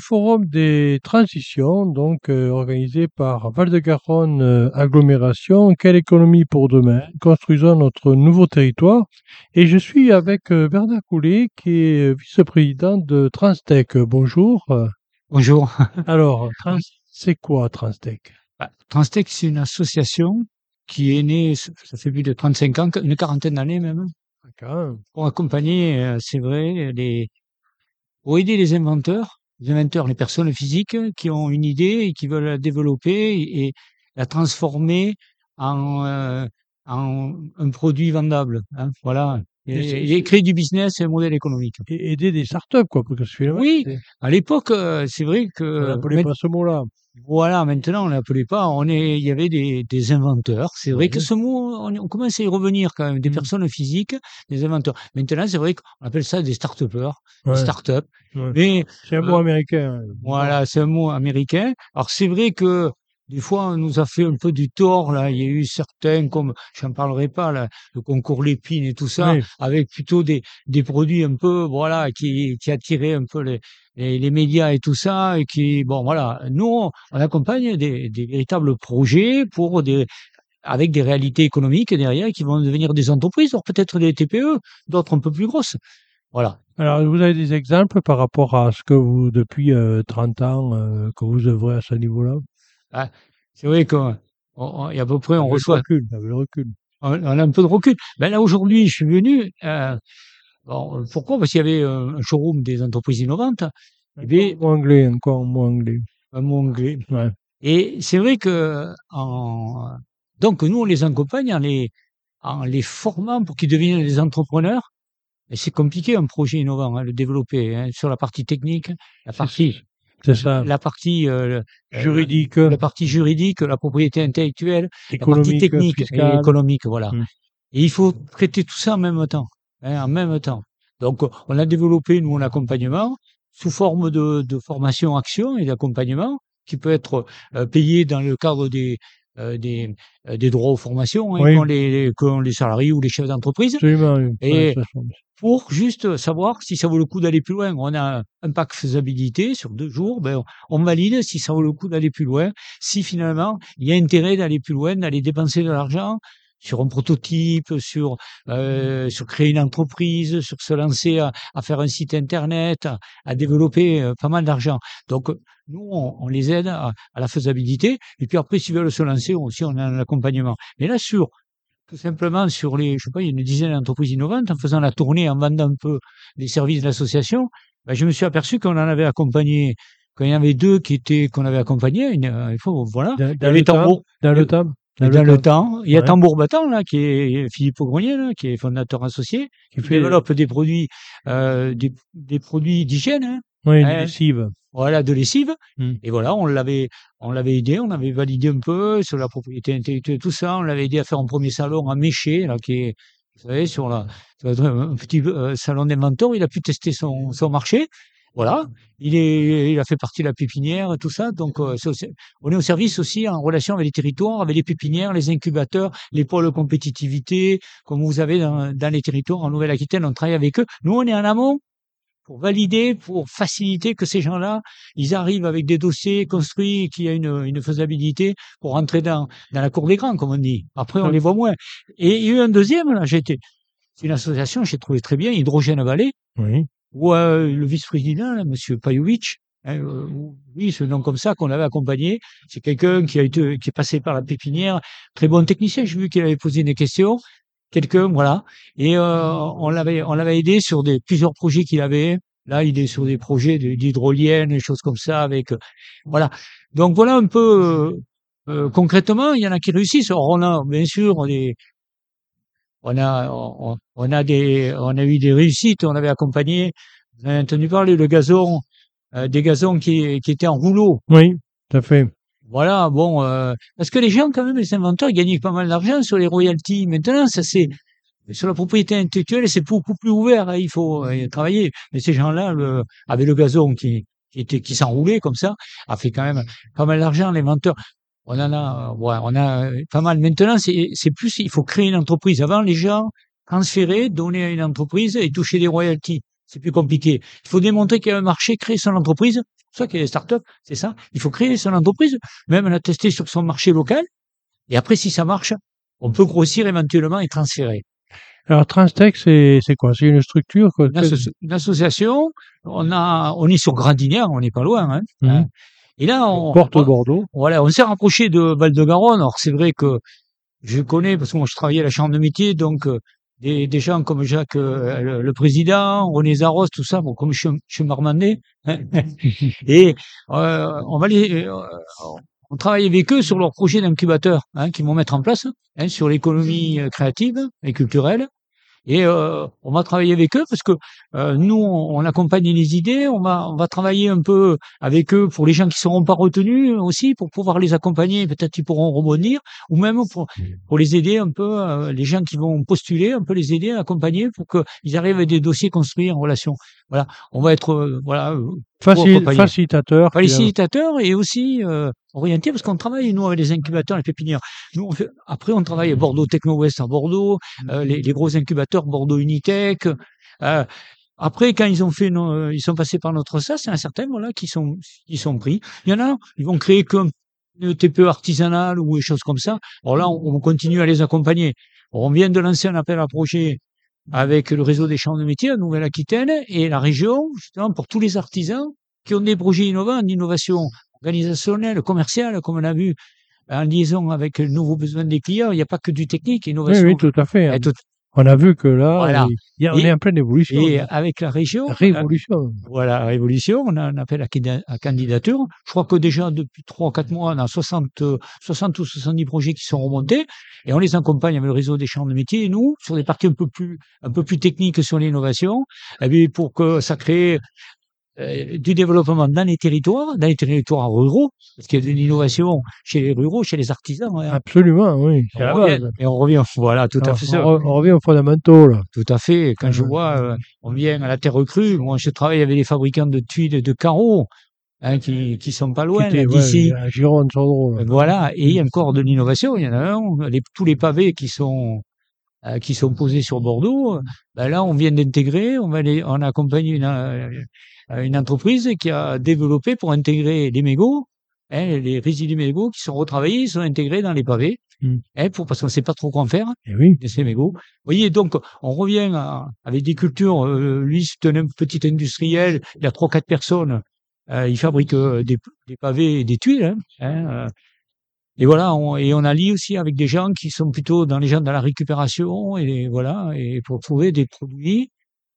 Forum des transitions, donc euh, organisé par Val-de-Garonne euh, Agglomération. Quelle économie pour demain? Construisons notre nouveau territoire. Et je suis avec euh, Bernard Coulet, qui est vice-président de Transtech. Bonjour. Bonjour. Alors, Trans- c'est quoi Transtech? Bah, Transtech, c'est une association qui est née, ça fait plus de 35 ans, une quarantaine d'années même, D'accord. pour accompagner, c'est vrai, les, pour aider les inventeurs, les inventeurs, les personnes physiques qui ont une idée et qui veulent la développer et, et la transformer en, euh, en un produit vendable. hein, voilà. Et Et, créer du business et un modèle économique. Et aider des startups, quoi, parce que finalement, Oui, à l'époque, euh, c'est vrai on que n'appelait pas ce mot-là. Voilà, maintenant on l'appelait pas. On est, il y avait des, des inventeurs. C'est vrai Oui. que ce mot, on, on commence à y revenir quand même. Des Mm. personnes physiques, des inventeurs. Maintenant, c'est vrai qu'on appelle ça des start-upers, Ouais, des start-up. ouais. Mais C'est un mot Euh, américain. voilà, c'est un mot américain. Alors c'est vrai que des fois on nous a fait un peu du tort là. Il y a eu certains comme, j'en parlerai pas là, le concours Lépine et tout ça, Oui. avec plutôt des des produits un peu voilà qui qui attiraient un peu les les, les médias et tout ça et qui bon voilà. Nous on accompagne des des véritables projets pour des avec des réalités économiques derrière qui vont devenir des entreprises, alors peut-être des TPE, d'autres un peu plus grosses. Voilà. Alors, vous avez des exemples par rapport à ce que vous, depuis euh, 30 ans, euh, que vous œuvrez à ce niveau-là? C'est vrai qu'on on- il y a à peu près on le reçoit recul, avec le recul. on on a un peu de recul. Ben là aujourd'hui, je suis venu. euh, Bon, pourquoi? Parce qu'il y avait euh, un showroom des entreprises innovantes. Eh bien, Encore moins anglais, encore moins anglais. un mot anglais. Ouais. Et c'est vrai que en, donc nous on les accompagne en les en les formant pour qu'ils deviennent des entrepreneurs. Et c'est compliqué un projet innovant, hein, le développer hein, sur la partie technique, la partie ça. la partie euh, Juridique, la partie juridique, la propriété intellectuelle, la partie technique et économique, voilà. Mm. Et il faut traiter tout ça en même temps, hein, en même temps. Donc, on a développé, nous, un accompagnement sous forme de, de formation action et d'accompagnement qui peut être euh, payé dans le cadre des, euh, des, euh, des droits aux formations hein, Oui. qu'ont les, qu'ont les salariés ou les chefs d'entreprise oui. Et-. Pour juste savoir si ça vaut le coup d'aller plus loin. On a un pack faisabilité sur deux jours, ben, on valide si ça vaut le coup d'aller plus loin, si finalement il y a intérêt d'aller plus loin, d'aller dépenser de l'argent sur un prototype, sur euh, sur créer une entreprise, sur se lancer à, à faire un site internet, à, à développer euh, pas mal d'argent. Donc nous on, on les aide à, à la faisabilité et puis après s'ils veulent se lancer aussi on a un accompagnement. Mais là sur tout simplement sur les, je sais pas, il y a une dizaine d'entreprises innovantes, en faisant la tournée, en vendant un peu les services de l'association, ben, je me suis aperçu qu'on en avait accompagné, qu'il y en avait deux qui étaient, qu'on avait accompagné, euh, il faut, voilà. Dans, le dans le temps, dans, le temps. Il y a Ouais. Tambour Battant, là, qui est Philippe Grenier, là, qui est fondateur associé, qui qui fait développe des produits, euh, des, des produits d'hygiène, hein, oui, lessive. Voilà, de lessive. Mm. Et voilà, on l'avait, on l'avait aidé, on avait validé un peu sur la propriété intellectuelle, tout ça. On l'avait aidé à faire un premier salon à Méché, là, qui est, vous savez, sur la, un petit euh, salon d'inventeur. Il a pu tester son, son marché. Voilà. Il est, il a fait partie de la pépinière, tout ça. Donc, euh, on est au service aussi en relation avec les territoires, avec les pépinières, les incubateurs, les pôles compétitivité, comme vous avez dans, dans les territoires en Nouvelle-Aquitaine. On travaille avec eux. Nous, on est en amont pour valider, pour faciliter que ces gens-là, ils arrivent avec des dossiers construits, qu'il y a une, une faisabilité pour rentrer dans, dans la cour des grands, comme on dit. Après, on les voit moins. Et il y a eu un deuxième, là, c'est une association, j'ai trouvé très bien, Hydrogène Vallée, Oui. où euh, le vice-président, là, monsieur Pajovic, hein, euh, oui, ce nom comme ça qu'on avait accompagné, c'est quelqu'un qui a été, qui est passé par la pépinière, très bon technicien, j'ai vu qu'il avait posé des questions, quelqu'un, voilà, et euh, on l'avait, on l'avait aidé sur des plusieurs projets qu'il avait. Là, il est sur des projets d'hydroliennes, des choses comme ça, avec, euh, voilà. Donc voilà un peu euh, concrètement, il y en a qui réussissent. On a bien sûr des, on a, on, on a des, on a eu des réussites. On avait accompagné, vous avez entendu parler le gazon, euh, des gazons qui, qui étaient en rouleau. Oui, tout à fait. Voilà, bon, euh, parce que les gens, quand même, les inventeurs, ils gagnaient pas mal d'argent sur les royalties. Maintenant, ça c'est sur la propriété intellectuelle, c'est beaucoup plus ouvert. hein, il faut euh, travailler. Mais ces gens-là, avec le gazon qui, était, qui s'enroulait comme ça, a fait quand même pas mal d'argent. L'inventeur, on en a, euh, ouais, on a pas mal. Maintenant, c'est, plus, il faut créer une entreprise. Avant, les gens transféraient, donner à une entreprise et toucher des royalties. C'est plus compliqué. Il faut démontrer qu'il y a un marché, créer son entreprise. Pour ça qu'il y a des startups, c'est ça. Il faut créer son entreprise, même la tester sur son marché local. Et après, si ça marche, on peut grossir éventuellement et transférer. Alors, Transtech, c'est quoi? C'est une structure quoi, Une, asso- une association, on a, on est sur Gradinière, on n'est pas loin. Hein, Mhm. hein. Et là, on, Porte on- Bordeaux. voilà, on s'est rapproché de Val-de-Garonne. Alors c'est vrai que je connais parce que moi je travaillais à la chambre de métier, donc euh, des, des gens comme Jacques, euh, le, le président, René Zaros, tout ça, bon comme je, suis- je suis marmandais. hein. et euh, on va les, euh, on travaille avec eux sur leur projet d'incubateur hein, qu'ils vont mettre en place hein, sur l'économie euh, créative et culturelle. Et euh, on va travailler avec eux parce que euh, nous, on, on accompagne les idées, on va, on va travailler un peu avec eux pour les gens qui seront pas retenus aussi, pour pouvoir les accompagner, peut-être ils pourront rebondir, ou même pour, pour les aider un peu, euh, les gens qui vont postuler, un peu les aider, accompagner pour qu'ils arrivent avec des dossiers construits en relation. Voilà, on va être euh, voilà Facil- facilitateur. facilitateur et aussi euh, orienté parce qu'on travaille nous avec les incubateurs, les pépinières. Nous, on fait- après, on travaille à Bordeaux Techno West à Bordeaux, euh, les, les gros incubateurs Bordeaux Unitech. Euh, après, quand ils ont fait, nos- euh, ils sont passés par notre SAS, en a certains voilà qui sont qui sont pris. Il y en a, ils vont créer comme une TPE artisanale ou des choses comme ça. Alors là, on, on continue à les accompagner. On vient de lancer un appel à projet avec le réseau des chambres de métiers à Nouvelle-Aquitaine et la région, justement, pour tous les artisans qui ont des projets innovants d'innovation organisationnelle, commerciale, comme on a vu en liaison avec le nouveau besoin des clients. Il n'y a pas que du technique, Oui, innovation. oui, tout à fait. Tout- On a vu que là, Voilà. il y a- on Et- est en pleine évolution. Et avec la région, Révolution. voilà, révolution, on a un appel à, canda- à candidature. Je crois que déjà depuis trois ou quatre mois, on a 60, euh, 60 ou 70 projets qui sont remontés et on les accompagne avec le réseau des chambres de métiers. Et nous, sur des parties un peu plus, un peu plus techniques sur l'innovation, eh bien, pour que ça crée euh, du développement dans les territoires, dans les territoires ruraux, parce qu'il y a de l'innovation chez les ruraux, chez les artisans. hein. Absolument, oui. On revient- et on revient, voilà, tout à fait on re- on revient aux fondamentaux, là. Tout à fait. Quand je Ouais. vois, euh, on vient à la terre crue, moi je travaille avec des fabricants de tuiles de carreaux, hein, qui, qui sont pas loin ouais, d'ici. Gironde, drôle. Voilà. Et il y a encore de l'innovation. Il y en a un, les- tous les pavés qui sont, euh, qui sont posés sur Bordeaux. Ben là, on vient d'intégrer, on va les, on a accompagné une, euh, une entreprise qui a développé pour intégrer les mégots, hein, les résidus mégots qui sont retravaillés, ils sont intégrés dans les pavés, Mm. hein, pour, parce qu'on sait pas trop quoi en faire Et oui. de ces mégots. Vous voyez, donc, on revient à- avec des cultures. euh, lui, c'est un petit industriel. Il a trois, quatre personnes. Euh, il fabrique euh, des, des pavés et des tuiles. hein, hein, euh. Et voilà, on, et on allie aussi avec des gens qui sont plutôt dans les gens de la récupération et voilà, et pour trouver des produits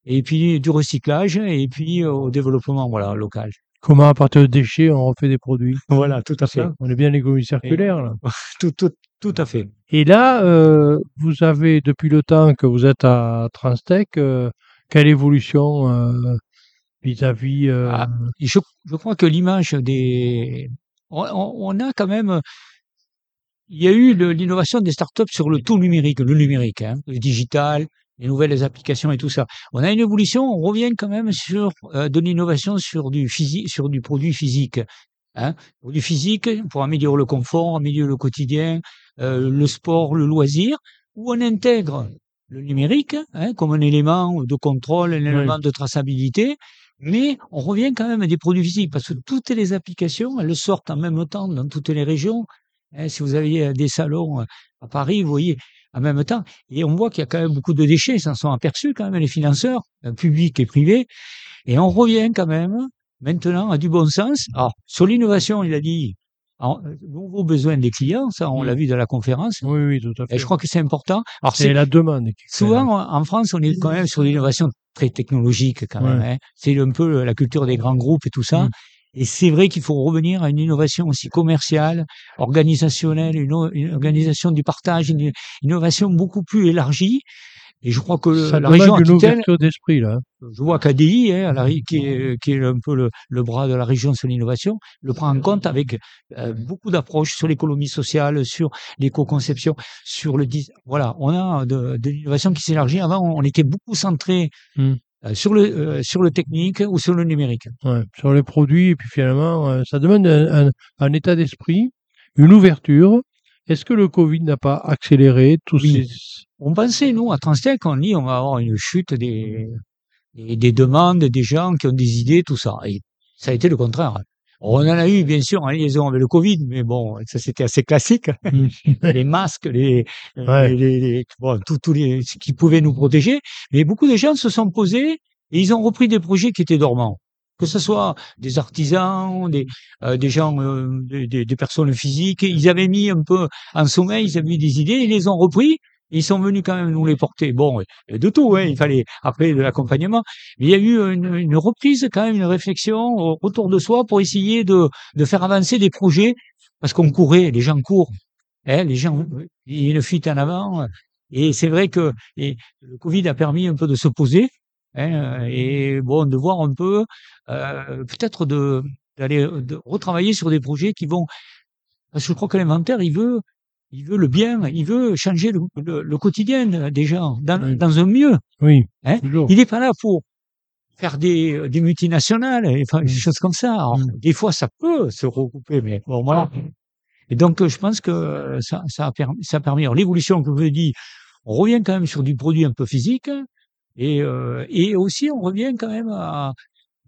et puis du recyclage et puis euh, au développement voilà local. Comment, à partir de déchets, on refait des produits? Voilà, tout à fait, Ça, on est bien l'économie circulaire, là. tout, tout, tout à fait. Et là, euh, vous avez, depuis le temps que vous êtes à Transtech, euh, quelle évolution euh, vis-à-vis... euh, Ah, je, je crois que l'image des, on, on- on a quand même, il y a eu l'innovation des startups sur le tout numérique, le numérique, hein, le digital, les nouvelles applications et tout ça. On a une évolution, on revient quand même sur euh, de l'innovation sur du physique, sur du produit physique. Hein, produit physique pour améliorer le confort, améliorer le quotidien, euh, le sport, le loisir, où on intègre le numérique hein, comme un élément de contrôle, un élément de traçabilité, mais on revient quand même à des produits physiques parce que toutes les applications, elles sortent en même temps dans toutes les régions. Hein, si vous aviez euh, des salons euh, à Paris, vous voyez, en même temps, et on voit qu'il y a quand même beaucoup de déchets, s'en sont aperçus quand même les financeurs, euh, publics et privés, et on revient quand même maintenant à du bon sens. Alors, sur l'innovation, il a dit, nouveaux besoins des clients, ça on l'a vu dans la conférence, Oui, oui, tout à fait. et je crois que c'est important. Alors, C'est la demande. Souvent, la- en France, on est quand même sur l'innovation très technologique quand même. Hein. C'est un peu la culture des grands groupes et tout ça. Et c'est vrai qu'il faut revenir à une innovation aussi commerciale, organisationnelle, une, une organisation du partage, une innovation beaucoup plus élargie. Et je crois que le- la région Aquitaine, d'esprit, là. je vois qu'ADI, hein, la qui, est, qui est un peu le, le bras de la région sur l'innovation, le prend en compte avec euh, beaucoup d'approches sur l'économie sociale, sur l'éco-conception, sur le voilà, on a de, de l'innovation qui s'élargit. Avant, on était beaucoup centré Hmm. Euh, sur le euh, sur le technique ou sur le numérique. Ouais, sur les produits, et puis finalement, euh, ça demande un, un- un état d'esprit, une ouverture. Est-ce que le Covid n'a pas accéléré tous Oui. ces... On pensait, nous, à Transtech, on dit on va avoir une chute des, des, des demandes, des gens qui ont des idées, tout ça. Et ça a été le contraire. On en a eu, bien sûr, en liaison avec le Covid, mais bon, ça c'était assez classique. les masques, les, Ouais. les, les- les- bon, tout, tous les, ce qui pouvait nous protéger. Mais beaucoup de gens se sont posés et ils ont repris des projets qui étaient dormants. Que ce soit des artisans, des, euh, des gens, euh, des, des- des personnes physiques, ils avaient mis un peu en sommeil, ils avaient eu des idées, ils les ont repris. Ils sont venus quand même nous les porter. Bon, de tout, hein, il fallait après de l'accompagnement. Mais il y a eu une, une reprise, quand même, une réflexion au- autour de soi pour essayer de, de faire avancer des projets parce qu'on courait, les gens courent. Hein, les gens, il y a une fuite en avant. Et c'est vrai que le Covid a permis un peu de se poser hein, et bon de voir un peu euh, peut-être de d'aller retravailler sur des projets qui vont parce que je crois que l'inventaire il veut il veut le bien, il veut changer le, le- le quotidien des gens dans, Oui. dans un mieux. Oui, Hein? Il n'est pas là pour faire des, des multinationales, et enfin, des Mm. choses comme ça. Alors, Mm. Des fois, ça peut se regrouper, mais bon, voilà. Et donc, je pense que ça, ça a permis, ça a permis. Alors, l'évolution que vous avez dit, on revient quand même sur du produit un peu physique, et, euh, et aussi, on revient quand même à,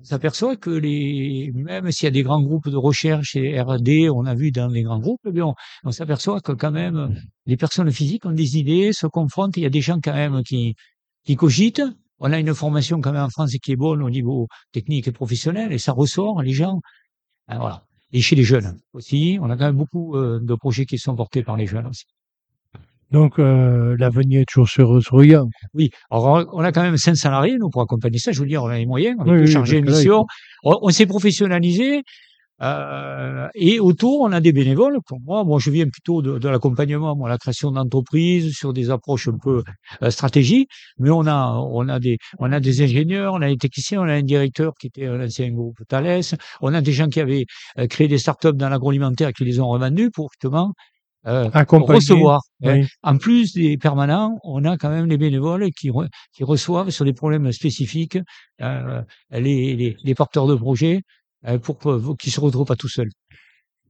s'aperçoit que les, même s'il y a des grands groupes de recherche et R&D, on a vu dans les grands groupes, eh bien, on, on s'aperçoit que quand même, les personnes physiques ont des idées, se confrontent, il y a des gens quand même qui, qui cogitent. On a une formation quand même en France qui est bonne au niveau technique et professionnel, et ça ressort, les gens, hein, voilà. Et chez les jeunes aussi, on a quand même beaucoup euh, de projets qui sont portés par les jeunes aussi. Donc, euh, l'avenir est toujours sur- souriant. Oui, alors on a quand même cinq salariés, nous, pour accompagner ça. Je veux dire, on a les moyens, on Oui, peut oui, charger une mission. On, on s'est professionnalisé. Euh, et autour, on a des bénévoles. Pour moi, moi, je viens plutôt de, de l'accompagnement, moi, la création d'entreprises sur des approches un peu euh, stratégiques. Mais on a, on a des, on a des ingénieurs, on a des techniciens, on a un directeur qui était un ancien groupe Thales. On a des gens qui avaient euh, créé des startups dans l'agroalimentaire et qui les ont revendus pour justement euh, recevoir. hein. oui. En plus des permanents, on a quand même les bénévoles qui, re- qui reçoivent sur des problèmes spécifiques euh, les, les, les porteurs de projets euh, pour que- qu'ils se retrouvent pas tout seuls.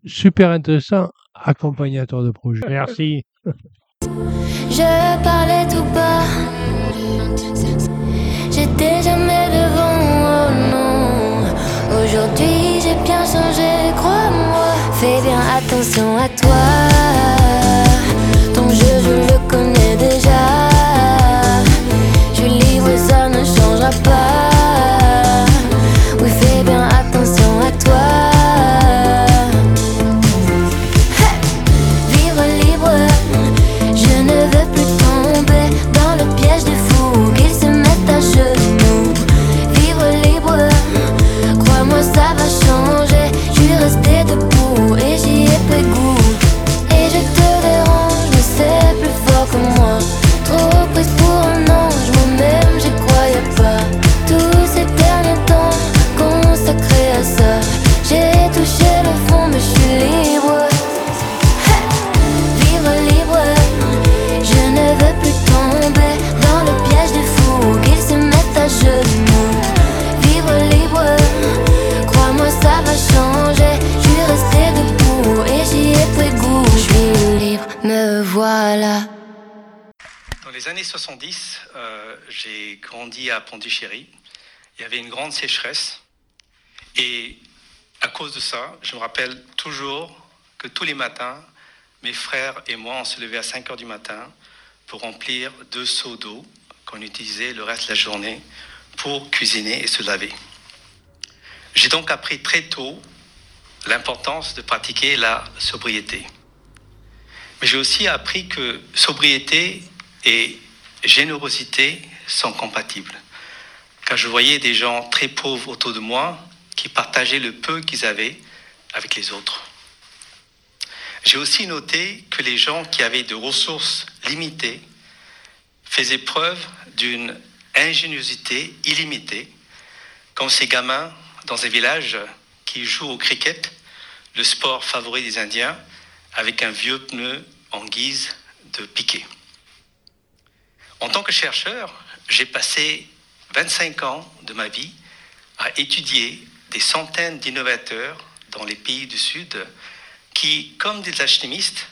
Super intéressant, accompagnateur de projet. Merci. Je parlais à toi. Voilà. Dans les années 70, euh, j'ai grandi à Pondichéry. Il y avait une grande sécheresse. Et à cause de ça, je me rappelle toujours que tous les matins, mes frères et moi, on se levait à 5 heures du matin pour remplir deux seaux d'eau qu'on utilisait le reste de la journée pour cuisiner et se laver. J'ai donc appris très tôt l'importance de pratiquer la sobriété. J'ai aussi appris que sobriété et générosité sont compatibles. Car je voyais des gens très pauvres autour de moi qui partageaient le peu qu'ils avaient avec les autres. J'ai aussi noté que les gens qui avaient des ressources limitées faisaient preuve d'une ingéniosité illimitée, comme ces gamins dans un village qui jouent au cricket, le sport favori des Indiens, avec un vieux pneu en guise de piquet. En tant que chercheur, j'ai passé 25 ans de ma vie à étudier des centaines d'innovateurs dans les pays du Sud qui, comme des alchimistes,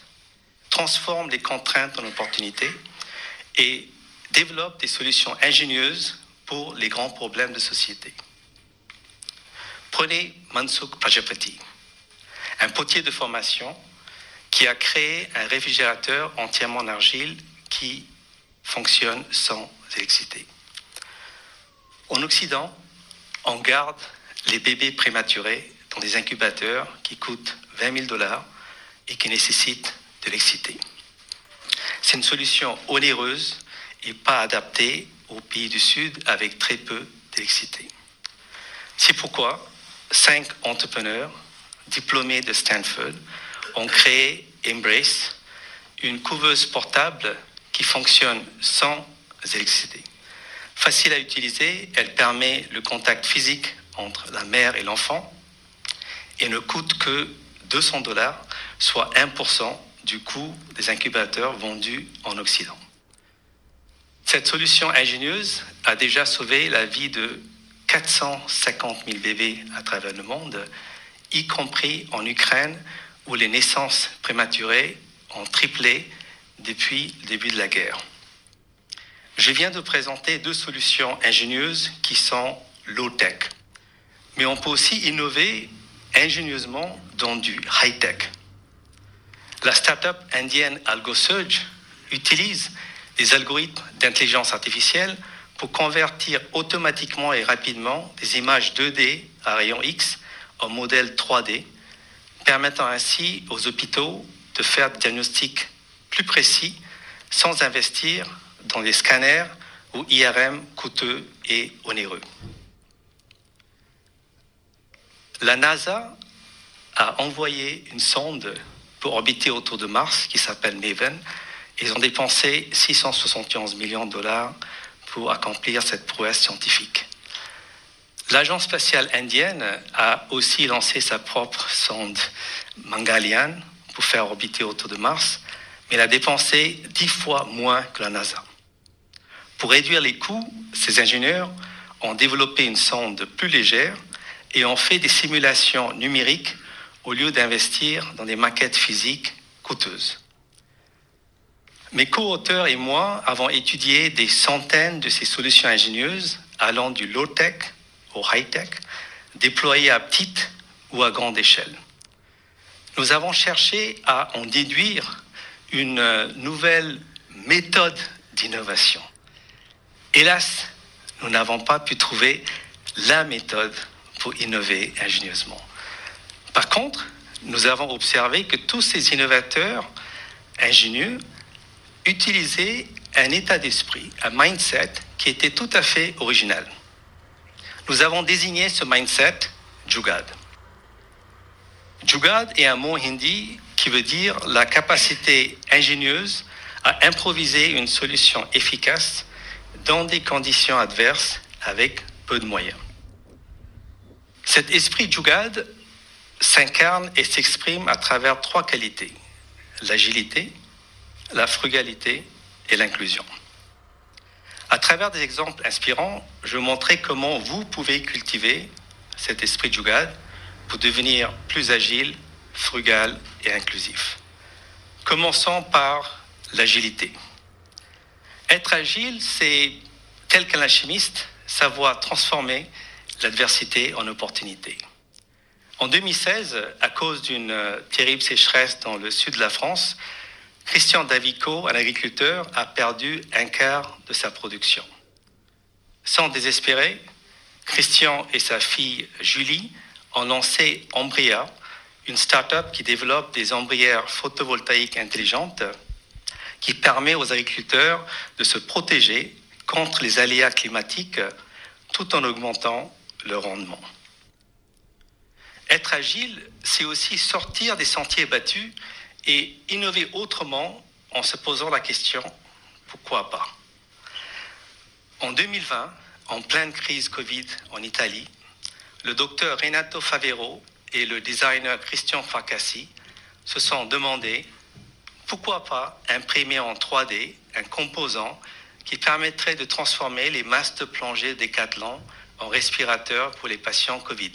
transforment les contraintes en opportunités et développent des solutions ingénieuses pour les grands problèmes de société. Prenez Mansukh Prajapati, un potier de formation qui a créé un réfrigérateur entièrement en argile qui fonctionne sans électricité. En Occident, on garde les bébés prématurés dans des incubateurs qui coûtent 20 000 dollars et qui nécessitent de l'électricité. C'est une solution onéreuse et pas adaptée aux pays du Sud avec très peu d'électricité. C'est pourquoi cinq entrepreneurs diplômés de Stanford ont créé Embrace, une couveuse portable qui fonctionne sans électricité. Facile à utiliser, elle permet le contact physique entre la mère et l'enfant et ne coûte que 200 dollars, soit 1% du coût des incubateurs vendus en Occident. Cette solution ingénieuse a déjà sauvé la vie de 450 000 bébés à travers le monde, y compris en Ukraine où les naissances prématurées ont triplé depuis le début de la guerre. Je viens de présenter deux solutions ingénieuses qui sont low-tech. Mais on peut aussi innover ingénieusement dans du high-tech. La start-up indienne AlgoSurge utilise des algorithmes d'intelligence artificielle pour convertir automatiquement et rapidement des images 2D à rayon X en modèle 3D, permettant ainsi aux hôpitaux de faire des diagnostics plus précis sans investir dans des scanners ou IRM coûteux et onéreux. La NASA a envoyé une sonde pour orbiter autour de Mars qui s'appelle Maven. Ils ont dépensé 671 millions de dollars pour accomplir cette prouesse scientifique. L'agence spatiale indienne a aussi lancé sa propre sonde Mangalian pour faire orbiter autour de Mars, mais elle a dépensé dix fois moins que la NASA. Pour réduire les coûts, ces ingénieurs ont développé une sonde plus légère et ont fait des simulations numériques au lieu d'investir dans des maquettes physiques coûteuses. Mes co-auteurs et moi avons étudié des centaines de ces solutions ingénieuses allant du low-tech au high-tech, déployées à petite ou à grande échelle. Nous avons cherché à en déduire une nouvelle méthode d'innovation. Hélas, nous n'avons pas pu trouver la méthode pour innover ingénieusement. Par contre, nous avons observé que tous ces innovateurs ingénieux utilisaient un état d'esprit, un mindset qui était tout à fait original. Nous avons désigné ce mindset Jugad. Jugad est un mot hindi qui veut dire la capacité ingénieuse à improviser une solution efficace dans des conditions adverses avec peu de moyens. Cet esprit Jugad s'incarne et s'exprime à travers trois qualités, l'agilité, la frugalité et l'inclusion. À travers des exemples inspirants, je vais montrer comment vous pouvez cultiver cet esprit Jugad pour devenir plus agile, frugal et inclusif. Commençons par l'agilité. Être agile, c'est, tel qu'un alchimiste, savoir transformer l'adversité en opportunité. En 2016, à cause d'une terrible sécheresse dans le sud de la France, Christian Davico, un agriculteur, a perdu un quart de sa production. Sans désespérer, Christian et sa fille Julie ont lancé Embria, une start-up qui développe des ombrières photovoltaïques intelligentes qui permet aux agriculteurs de se protéger contre les aléas climatiques tout en augmentant leur rendement. Être agile, c'est aussi sortir des sentiers battus et innover autrement en se posant la question pourquoi pas? En 2020, en pleine crise Covid en Italie, le docteur Renato Favero et le designer Christian Facassi se sont demandé pourquoi pas imprimer en 3D un composant qui permettrait de transformer les masques de plongée Decathlon en respirateurs pour les patients Covid.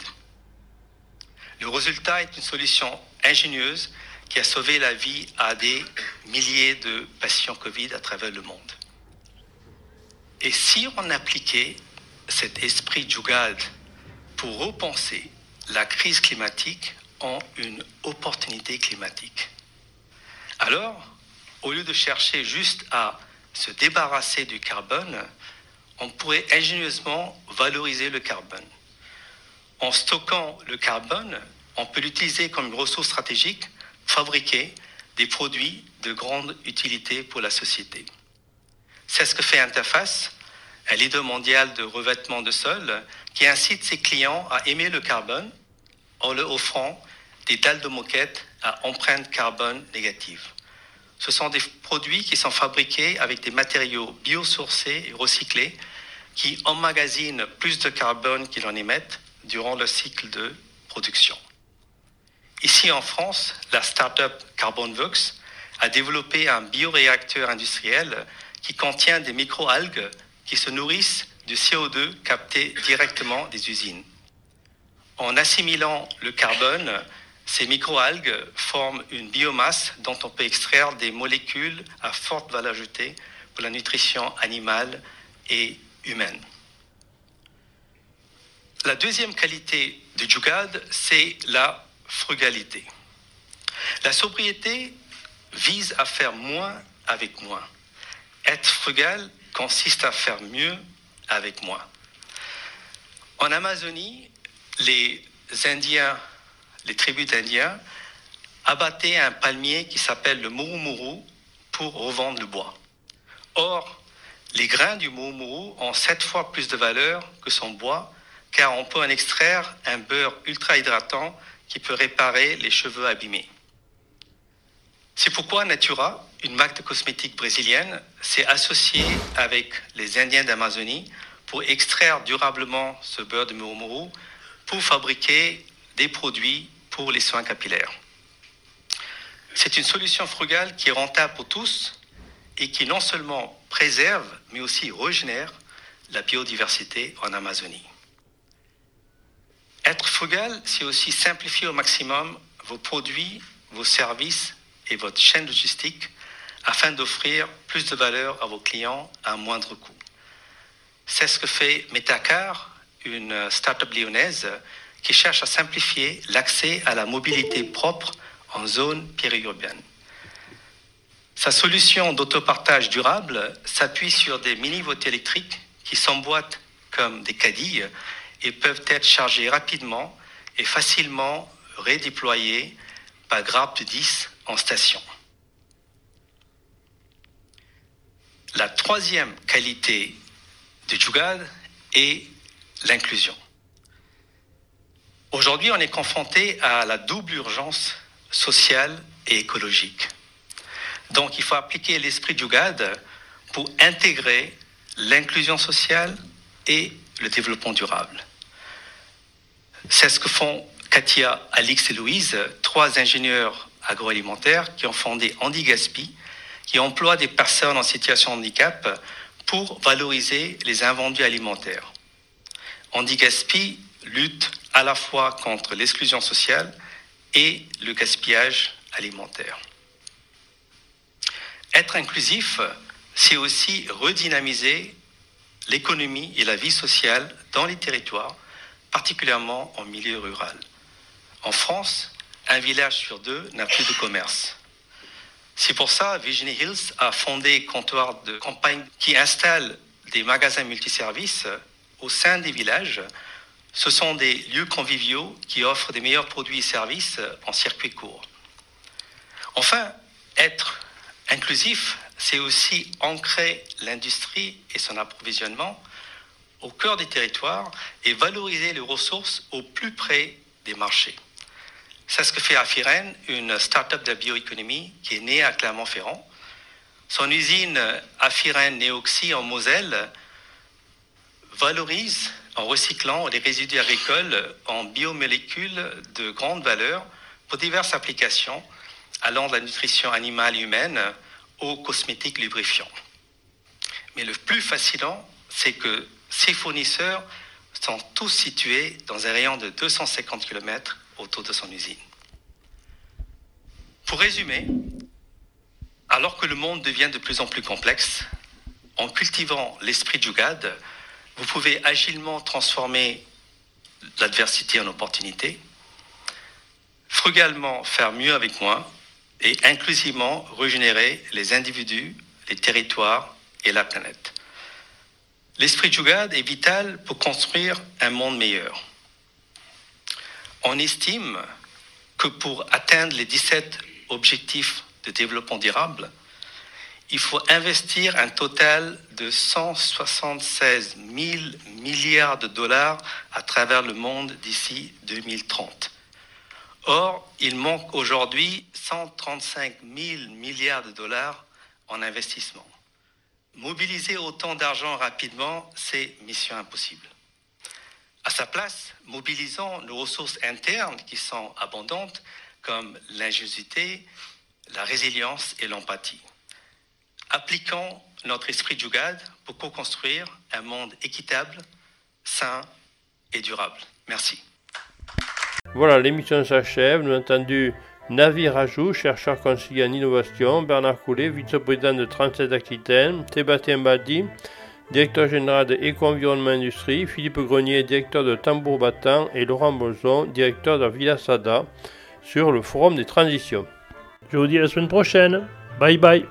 Le résultat est une solution ingénieuse qui a sauvé la vie à des milliers de patients Covid à travers le monde. Et si on appliquait cet esprit Jugad pour repenser la crise climatique en une opportunité climatique, alors, au lieu de chercher juste à se débarrasser du carbone, on pourrait ingénieusement valoriser le carbone. En stockant le carbone, on peut l'utiliser comme une ressource stratégique fabriquer des produits de grande utilité pour la société. C'est ce que fait Interface, un leader mondial de revêtement de sol, qui incite ses clients à aimer le carbone en leur offrant des dalles de moquette à empreinte carbone négative. Ce sont des produits qui sont fabriqués avec des matériaux biosourcés et recyclés qui emmagasinent plus de carbone qu'ils en émettent durant le cycle de production. Ici en France, la start-up CarbonVox a développé un bioréacteur industriel qui contient des microalgues qui se nourrissent du CO2 capté directement des usines. En assimilant le carbone, ces microalgues forment une biomasse dont on peut extraire des molécules à forte valeur ajoutée pour la nutrition animale et humaine. La deuxième qualité du Jugad, c'est la frugalité. La sobriété vise à faire moins avec moins. Être frugal consiste à faire mieux avec moins. En Amazonie, les Indiens, les tribus d'Indiens, abattaient un palmier qui s'appelle le murumuru pour revendre le bois. Or, les grains du mourmourou ont sept fois plus de valeur que son bois, car on peut en extraire un beurre ultra hydratant qui peut réparer les cheveux abîmés. C'est pourquoi Natura, une marque de cosmétiques brésilienne, s'est associée avec les Indiens d'Amazonie pour extraire durablement ce beurre de mourmourou pour fabriquer des produits pour les soins capillaires. C'est une solution frugale qui est rentable pour tous et qui non seulement préserve, mais aussi régénère la biodiversité en Amazonie. Être frugal, c'est aussi simplifier au maximum vos produits, vos services et votre chaîne logistique afin d'offrir plus de valeur à vos clients à moindre coût. C'est ce que fait Metacar, une start-up lyonnaise qui cherche à simplifier l'accès à la mobilité propre en zone périurbaine. Sa solution d'autopartage durable s'appuie sur des mini-votes électriques qui s'emboîtent comme des cadilles et peuvent être chargés rapidement et facilement redéployés par grappe de 10 en station. La troisième qualité de Jugad est l'inclusion. Aujourd'hui, on est confronté à la double urgence sociale et écologique. Donc, il faut appliquer l'esprit du GAD pour intégrer l'inclusion sociale et le développement durable. C'est ce que font Katia, Alix et Louise, trois ingénieurs agroalimentaires qui ont fondé Andy Gaspi, qui emploie des personnes en situation de handicap pour valoriser les invendus alimentaires. Andy Gaspi lutte à la fois contre l'exclusion sociale et le gaspillage alimentaire. Être inclusif, c'est aussi redynamiser l'économie et la vie sociale dans les territoires, particulièrement en milieu rural. En France, un village sur deux n'a plus de commerce. C'est pour ça Virginie Hills a fondé Comptoir de campagne qui installe des magasins multiservices au sein des villages. Ce sont des lieux conviviaux qui offrent des meilleurs produits et services en circuit court. Enfin, être inclusif, c'est aussi ancrer l'industrie et son approvisionnement au cœur des territoires et valoriser les ressources au plus près des marchés. C'est ce que fait Afiren, une start-up de bioéconomie qui est née à Clermont-Ferrand. Son usine Afiren Neoxy en Moselle valorise en recyclant les résidus agricoles en biomolécules de grande valeur pour diverses applications allant de la nutrition animale et humaine aux cosmétiques lubrifiants. Mais le plus fascinant, c'est que ces fournisseurs sont tous situés dans un rayon de 250 km autour de son usine. Pour résumer, alors que le monde devient de plus en plus complexe, en cultivant l'esprit du GAD, vous pouvez agilement transformer l'adversité en opportunité, frugalement faire mieux avec moins et inclusivement régénérer les individus, les territoires et la planète. L'esprit du GAD est vital pour construire un monde meilleur. On estime que pour atteindre les 17 objectifs de développement durable, il faut investir un total de 176 000 milliards de dollars à travers le monde d'ici 2030. Or, il manque aujourd'hui 135 000 milliards de dollars en investissement. Mobiliser autant d'argent rapidement, c'est mission impossible. À sa place, mobilisons nos ressources internes qui sont abondantes, comme l'ingéniosité, la résilience et l'empathie. Appliquons notre esprit du GAD pour co-construire un monde équitable, sain et durable. Merci. Voilà, l'émission s'achève. Nous avons entendu Navi Rajou, chercheur conseiller en innovation, Bernard Coulet, vice-président de 37 Aquitaine, Sébastien Badi, directeur général de Éco-Environnement Industrie, Philippe Grenier, directeur de Tambour Battant et Laurent Bozon, directeur de Villa Sada, sur le forum des transitions. Je vous dis à la semaine prochaine. Bye bye.